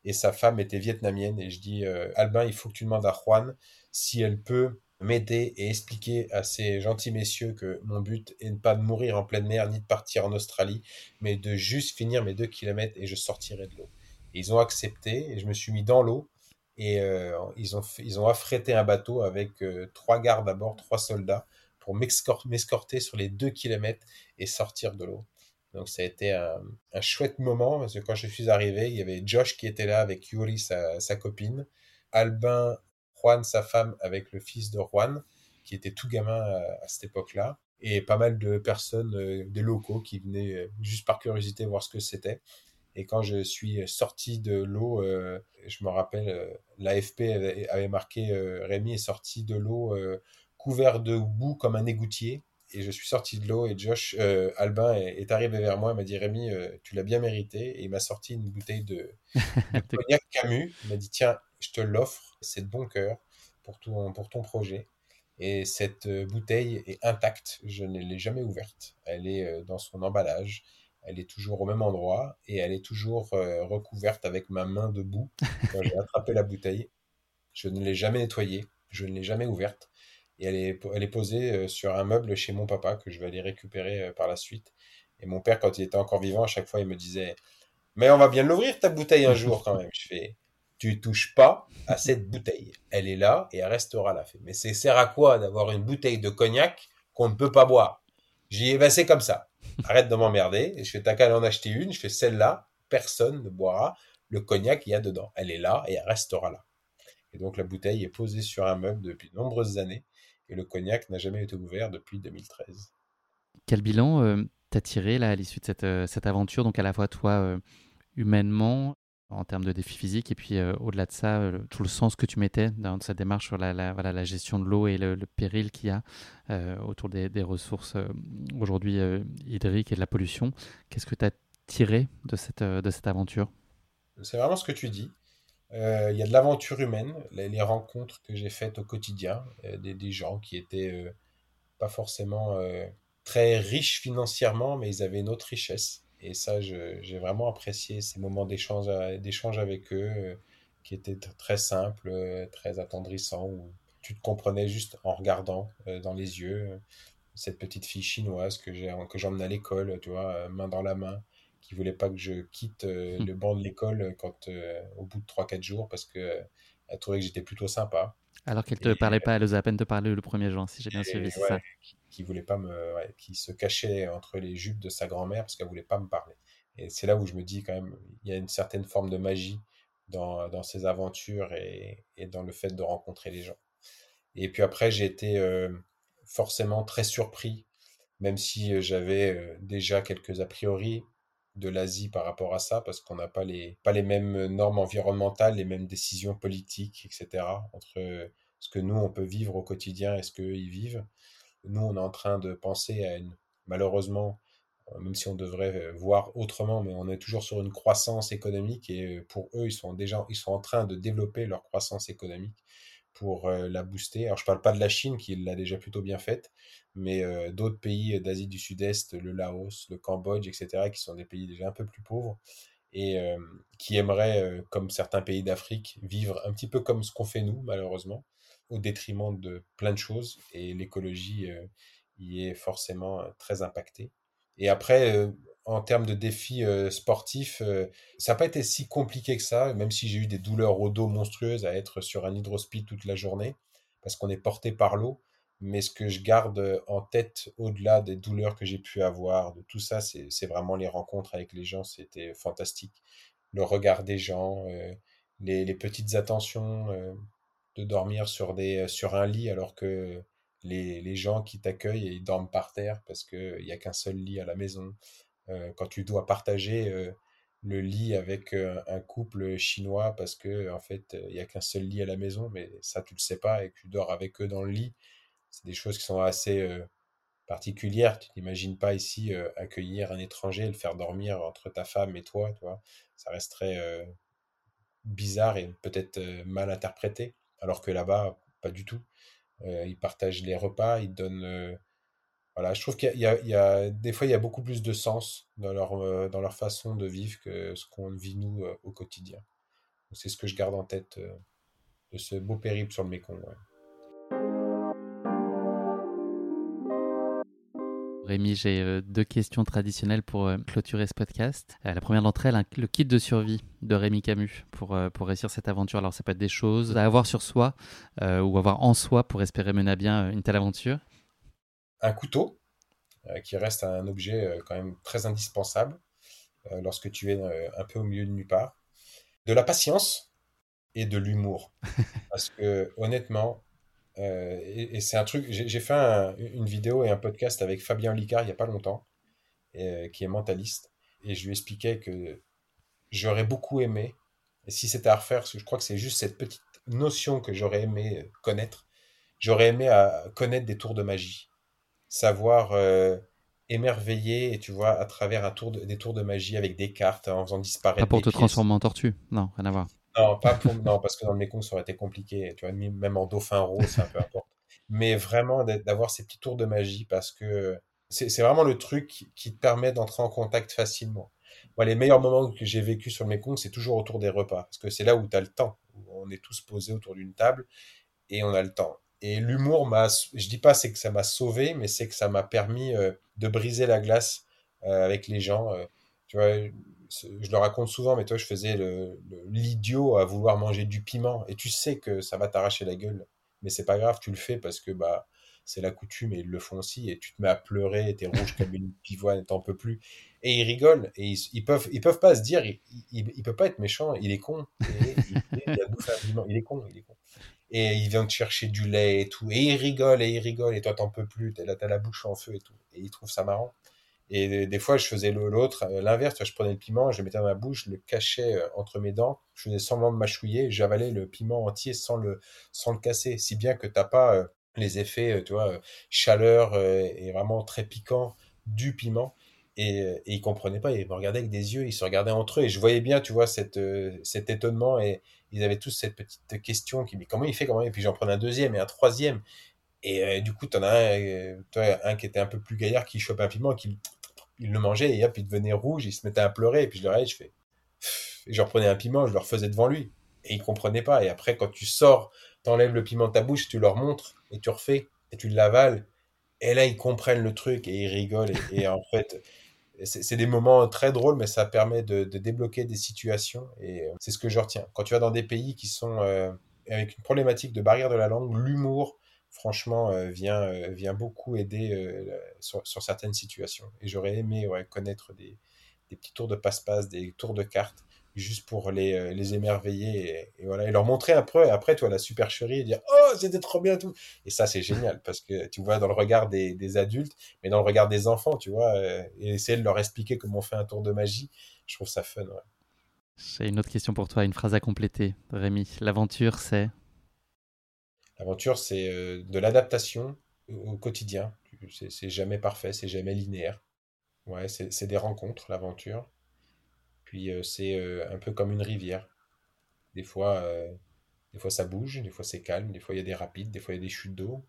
et sa femme était vietnamienne. Et je dis, euh, Albin, il faut que tu demandes à Juan si elle peut m'aider et expliquer à ces gentils messieurs que mon but est de pas de mourir en pleine mer ni de partir en Australie, mais de juste finir mes deux kilomètres et je sortirai de l'eau. ils ont accepté et je me suis mis dans l'eau et euh, ils, ont affrété un bateau avec euh, trois gardes à bord, trois soldats pour m'escorter sur les deux kilomètres et sortir de l'eau. Donc ça a été un, chouette moment parce que quand je suis arrivé, il y avait Josh qui était là avec Yuri, sa, copine, Albin, Juan, sa femme, avec le fils de Juan, qui était tout gamin à, cette époque-là, et pas mal de personnes, euh, des locaux qui venaient juste par curiosité voir ce que c'était. Et quand je suis sorti de l'eau, euh, je me rappelle, l'AFP avait, avait, marqué Rémi est sorti de l'eau couvert de boue comme un égoutier et je suis sorti de l'eau et Josh euh, Albin est, arrivé vers moi, il m'a dit Rémi, euh, tu l'as bien mérité et il m'a sorti une bouteille de, cognac Camus. Il m'a dit tiens, je te l'offre, c'est de bon cœur pour ton, pour ton projet. Et cette euh, bouteille est intacte, je ne l'ai jamais ouverte. Elle est dans son emballage, elle est toujours au même endroit et elle est toujours recouverte avec ma main de boue quand j'ai attrapé la bouteille. Je ne l'ai jamais nettoyée, je ne l'ai jamais ouverte et elle est, elle est posée euh, sur un meuble chez mon papa que je vais aller récupérer euh, par la suite. Et mon père, quand il était encore vivant, à chaque fois, il me disait Mais on va bien l'ouvrir ta bouteille un jour quand même. Je fais Tu touches pas à cette bouteille. Elle est là et elle restera là. Mais c'est sert à quoi d'avoir une bouteille de cognac qu'on ne peut pas boire J'y ai c'est comme ça. Arrête de m'emmerder. Je fais T'as qu'à en acheter une. Je fais celle-là, personne ne boira le cognac qu'il y a dedans. Elle est là et elle restera là. Et donc la bouteille est posée sur un meuble depuis de nombreuses années et le cognac n'a jamais été ouvert depuis 2013. Quel bilan euh, t'as tiré là à l'issue de cette, euh, cette, aventure, donc à la fois toi euh, humainement, en termes de défis physiques, et puis au-delà de ça, tout le sens que tu mettais dans cette démarche sur la, gestion de l'eau et le, péril qu'il y a autour des, ressources aujourd'hui hydriques et de la pollution. Qu'est-ce que tu as tiré de cette, aventure? C'est vraiment ce que tu dis. Euh, il y a de l'aventure humaine, les, rencontres que j'ai faites au quotidien, euh, des, gens qui étaient euh, pas forcément très riches financièrement, mais ils avaient une autre richesse. Et ça, j'ai vraiment apprécié ces moments d'échange avec eux, qui était très simple, très attendrissant, où tu te comprenais juste en regardant dans les yeux cette petite fille chinoise que j'emmène à l'école, tu vois, main dans la main, qui voulait pas que je quitte mmh. le banc de l'école quand au bout de 3-4 jours parce que elle trouvait que j'étais plutôt sympa. Alors qu'elle ne te parlait pas, elle osait à peine te parler le 1er juin, si j'ai bien suivi, c'est ça qui, voulait pas me, qui se cachait entre les jupes de sa grand-mère parce qu'elle voulait pas me parler. Et c'est là où je me dis quand même, il y a une certaine forme de magie dans, dans ces aventures et, et, dans le fait de rencontrer les gens. Et puis après, j'ai été euh, forcément très surpris, même si euh, j'avais euh, déjà quelques a priori de l'Asie par rapport à ça, parce qu'on n'a pas les, pas les mêmes normes environnementales, les mêmes décisions politiques, etc., entre ce que nous, on peut vivre au quotidien et ce qu'eux, ils vivent. Nous, on est en train de penser à une, malheureusement, même si on devrait euh, voir autrement, mais on est toujours sur une croissance économique et euh, pour eux, ils sont déjà ils sont en train de développer leur croissance économique pour la booster. Alors, je ne parle pas de la Chine qui l'a déjà plutôt bien faite, mais d'autres pays d'Asie du Sud-Est, le Laos, le Cambodge, etc., qui sont des pays déjà un peu plus pauvres et qui aimeraient, comme certains pays d'Afrique, vivre un petit peu comme ce qu'on fait nous, malheureusement, au détriment de plein de choses, et l'écologie y est forcément très impactée. Et après, euh, en termes de défis euh, sportifs, euh, ça n'a pas été si compliqué que ça, même si j'ai eu des douleurs au dos monstrueuses à être sur un hydrospeed toute la journée, parce qu'on est porté par l'eau. Mais ce que je garde en tête, au-delà des douleurs que j'ai pu avoir, de tout ça, c'est vraiment les rencontres avec les gens, c'était fantastique. Le regard des gens, les, les, petites attentions, de dormir sur, un lit alors que les, gens qui t'accueillent ils dorment par terre parce qu'il n'y a qu'un seul lit à la maison. Euh, quand tu dois partager euh, le lit avec euh, un couple chinois parce que en fait il n'y a qu'un seul lit à la maison, mais ça tu le sais pas et que tu dors avec eux dans le lit, c'est des choses qui sont assez particulières. Tu n'imagines pas ici accueillir un étranger, le faire dormir entre ta femme et toi, toi. Ça resterait bizarre et peut-être mal interprété, alors que là-bas pas du tout. Ils partagent les repas, ils donnent. Euh, voilà, je trouve qu'il y, a des fois il y a beaucoup plus de sens dans leur euh, dans leur façon de vivre que ce qu'on vit nous au quotidien. C'est ce que je garde en tête de ce beau périple sur le Mékong. Rémi, j'ai euh, deux questions traditionnelles pour euh, clôturer ce podcast. Euh, la première d'entre elles, le kit de survie de Rémi Camus pour, pour réussir cette aventure. Alors, ça peut être des choses à avoir sur soi ou avoir en soi pour espérer mener à bien une telle aventure. Un couteau, qui reste un objet quand même très indispensable lorsque tu es un peu au milieu de nulle part. De la patience et de l'humour. Parce que honnêtement, euh, et, c'est un truc, j'ai fait une vidéo et un podcast avec Fabien Licard il n'y a pas longtemps, euh, qui est mentaliste, et je lui expliquais que j'aurais beaucoup aimé, et si c'était à refaire, je crois que c'est juste cette petite notion que j'aurais aimé connaître, j'aurais aimé à connaître des tours de magie, savoir euh, émerveiller, et tu vois, à travers un tour des tours de magie avec des cartes, en faisant disparaître. Pas pour te transformer en tortue, non, rien à voir. Non, pas pour, non, parce que dans le Mekong, ça aurait été compliqué. Tu vois, même en dauphin rose, c'est un peu important. Mais vraiment, d'avoir ces petits tours de magie, parce que c'est vraiment le truc qui te permet d'entrer en contact facilement. Moi, les meilleurs moments que j'ai vécu sur le Mekong, c'est toujours autour des repas. Parce que c'est là où tu as le temps. Où on est tous posés autour d'une table et on a le temps. Et l'humour m'a, je dis pas c'est que ça m'a sauvé, mais c'est que ça m'a permis euh, de briser la glace euh, avec les gens. Euh. tu vois, je le raconte souvent, mais toi, je faisais l'idiot à vouloir manger du piment. Et tu sais que ça va t'arracher la gueule. Mais c'est pas grave, tu le fais parce que bah, c'est la coutume et ils le font aussi. Et tu te mets à pleurer, t'es rouge comme une pivoine, t'en peux plus. Et ils rigolent. Et ils, peuvent, ils peuvent pas se dire, il, il, peut pas être méchant, il est con. il, est con, il est con. Et il vient te chercher du lait et tout. Et il rigole, et il rigole. Et toi, t'en peux plus. T'as la, la bouche en feu et tout. Et il trouve ça marrant. Et des fois, je faisais l'autre, euh, l'inverse. Je prenais le piment, je le mettais dans ma bouche, je le cachais euh, entre mes dents, je faisais semblant de mâchouiller, j'avalais le piment entier sans le, sans le casser. Si bien que t'as pas euh, les effets, tu vois, chaleur et vraiment très piquant du piment. Et, et ils comprenaient pas, ils me regardaient avec des yeux, ils se regardaient entre eux. Et je voyais bien, tu vois, cette, cet étonnement. Et ils avaient tous cette petite question qui, mais comment il fait, comment Et puis j'en prenais un deuxième et un troisième. Et du coup, tu en as un, un qui était un peu plus gaillard qui chope un piment, qui il le mangeait et hop, il devenait rouge, il se mettait à pleurer. Et puis je le regardais, je fais. Et je un piment, je le refaisais devant lui. Et ils comprenaient pas. Et après, quand tu sors, t'enlèves le piment de ta bouche, tu leur montres et tu refais et tu l'avales. Et là, ils comprennent le truc et ils rigolent. Et, en fait, c'est des moments très drôles, mais ça permet de, débloquer des situations. Et c'est ce que je retiens. Quand tu vas dans des pays qui sont euh, avec une problématique de barrière de la langue, l'humour, franchement, euh, vient, euh, vient beaucoup aider sur, certaines situations. Et j'aurais aimé connaître des, des petits tours de passe-passe, des tours de cartes juste pour les, euh, les émerveiller et, voilà et leur montrer après après toi la supercherie et dire oh c'était trop bien tout. Et ça c'est génial parce que tu vois dans le regard des, des, adultes mais dans le regard des enfants tu vois euh, et essayer de leur expliquer comment on fait un tour de magie je trouve ça fun ouais. j'ai une autre question pour toi une phrase à compléter Rémi. L'aventure c'est? L'aventure c'est euh, de l'adaptation au quotidien. C'est jamais parfait c'est jamais linéaire. Ouais c'est des rencontres l'aventure puis euh, c'est euh, un peu comme une rivière. Des fois, euh, des fois ça bouge, des fois c'est calme, des fois il y a des rapides, des fois il y a des chutes d'eau.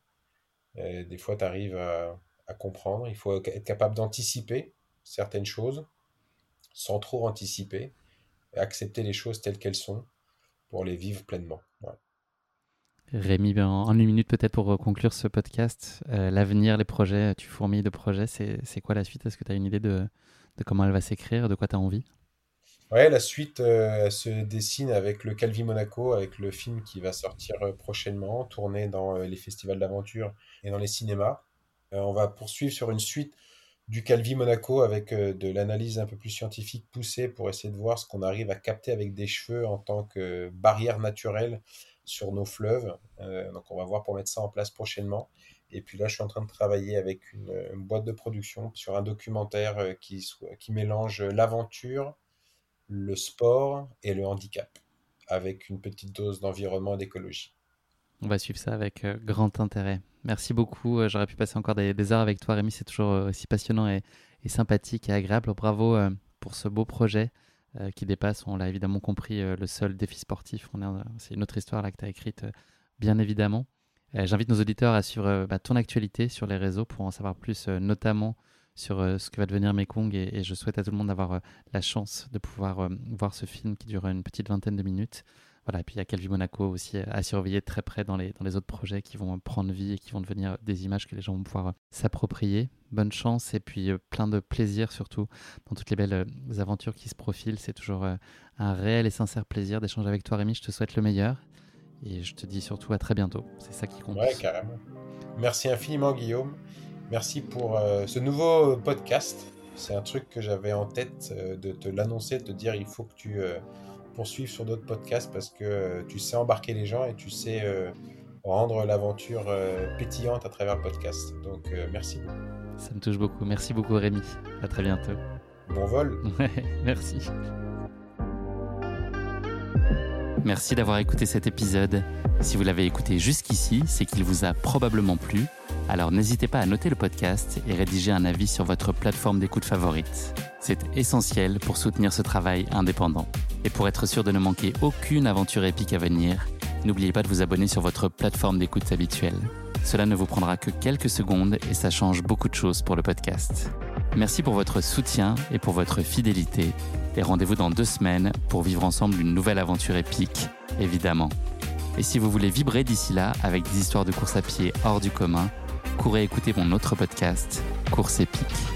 des fois tu arrives à, comprendre. Il faut être capable d'anticiper certaines choses sans trop anticiper, accepter les choses telles qu'elles sont pour les vivre pleinement. Rémi, ben, en une minute peut-être pour conclure ce podcast, l'avenir, les projets, tu fourmilles de projets, c'est quoi la suite? Est-ce que tu as une idée de, de, comment elle va s'écrire, de quoi tu as envie? Ouais, la suite euh, se dessine avec le Calvi Monaco, avec le film qui va sortir euh, prochainement, tourné dans euh, les festivals d'aventure et dans les cinémas. on va poursuivre sur une suite du Calvi Monaco avec de l'analyse un peu plus scientifique poussée pour essayer de voir ce qu'on arrive à capter avec des cheveux en tant que barrière naturelle sur nos fleuves. donc on va voir pour mettre ça en place prochainement. Et puis là, je suis en train de travailler avec une, boîte de production sur un documentaire qui, qui mélange l'aventure, le sport et le handicap, avec une petite dose d'environnement et d'écologie. On va suivre ça avec euh, grand intérêt. Merci beaucoup. Euh, j'aurais pu passer encore des, heures avec toi, Rémi. C'est toujours euh, aussi passionnant et, sympathique et agréable. Bravo pour ce beau projet qui dépasse, on l'a évidemment compris, le seul défi sportif. C'est une autre histoire là que tu as écrite, bien évidemment. J'invite nos auditeurs à suivre bah, ton actualité sur les réseaux pour en savoir plus, notamment sur euh, ce que va devenir Mekong et, je souhaite à tout le monde d'avoir euh, la chance de pouvoir euh, voir ce film qui dure une petite vingtaine de minutes. Voilà, et puis il y a Calvi Monaco aussi à surveiller très près dans les, dans les autres projets qui vont prendre vie et qui vont devenir des images que les gens vont pouvoir s'approprier. Bonne chance et puis plein de plaisir surtout dans toutes les belles aventures qui se profilent. C'est toujours un réel et sincère plaisir d'échanger avec toi Rémi. Je te souhaite le meilleur et je te dis surtout à très bientôt. C'est ça qui compte. Ouais, carrément. Merci infiniment Guillaume. Merci pour euh, ce nouveau podcast. C'est un truc que j'avais en tête euh, de te l'annoncer, de te dire il faut que tu euh, poursuives sur d'autres podcasts parce que tu sais embarquer les gens et tu sais rendre l'aventure pétillante à travers le podcast. Donc merci Ça me touche beaucoup. Merci beaucoup Rémi. À très bientôt. Bon vol. merci. Merci d'avoir écouté cet épisode. Si vous l'avez écouté jusqu'ici, c'est qu'il vous a probablement plu. Alors n'hésitez pas à noter le podcast et rédiger un avis sur votre plateforme d'écoute favorite. C'est essentiel pour soutenir ce travail indépendant. Et pour être sûr de ne manquer aucune aventure épique à venir, n'oubliez pas de vous abonner sur votre plateforme d'écoute habituelle. Cela ne vous prendra que quelques secondes et ça change beaucoup de choses pour le podcast. Merci pour votre soutien et pour votre fidélité. Et rendez-vous dans deux semaines pour vivre ensemble une nouvelle aventure épique, évidemment. Et si vous voulez vibrer d'ici là avec des histoires de course à pied hors du commun, courez écouter mon autre podcast, Course épique.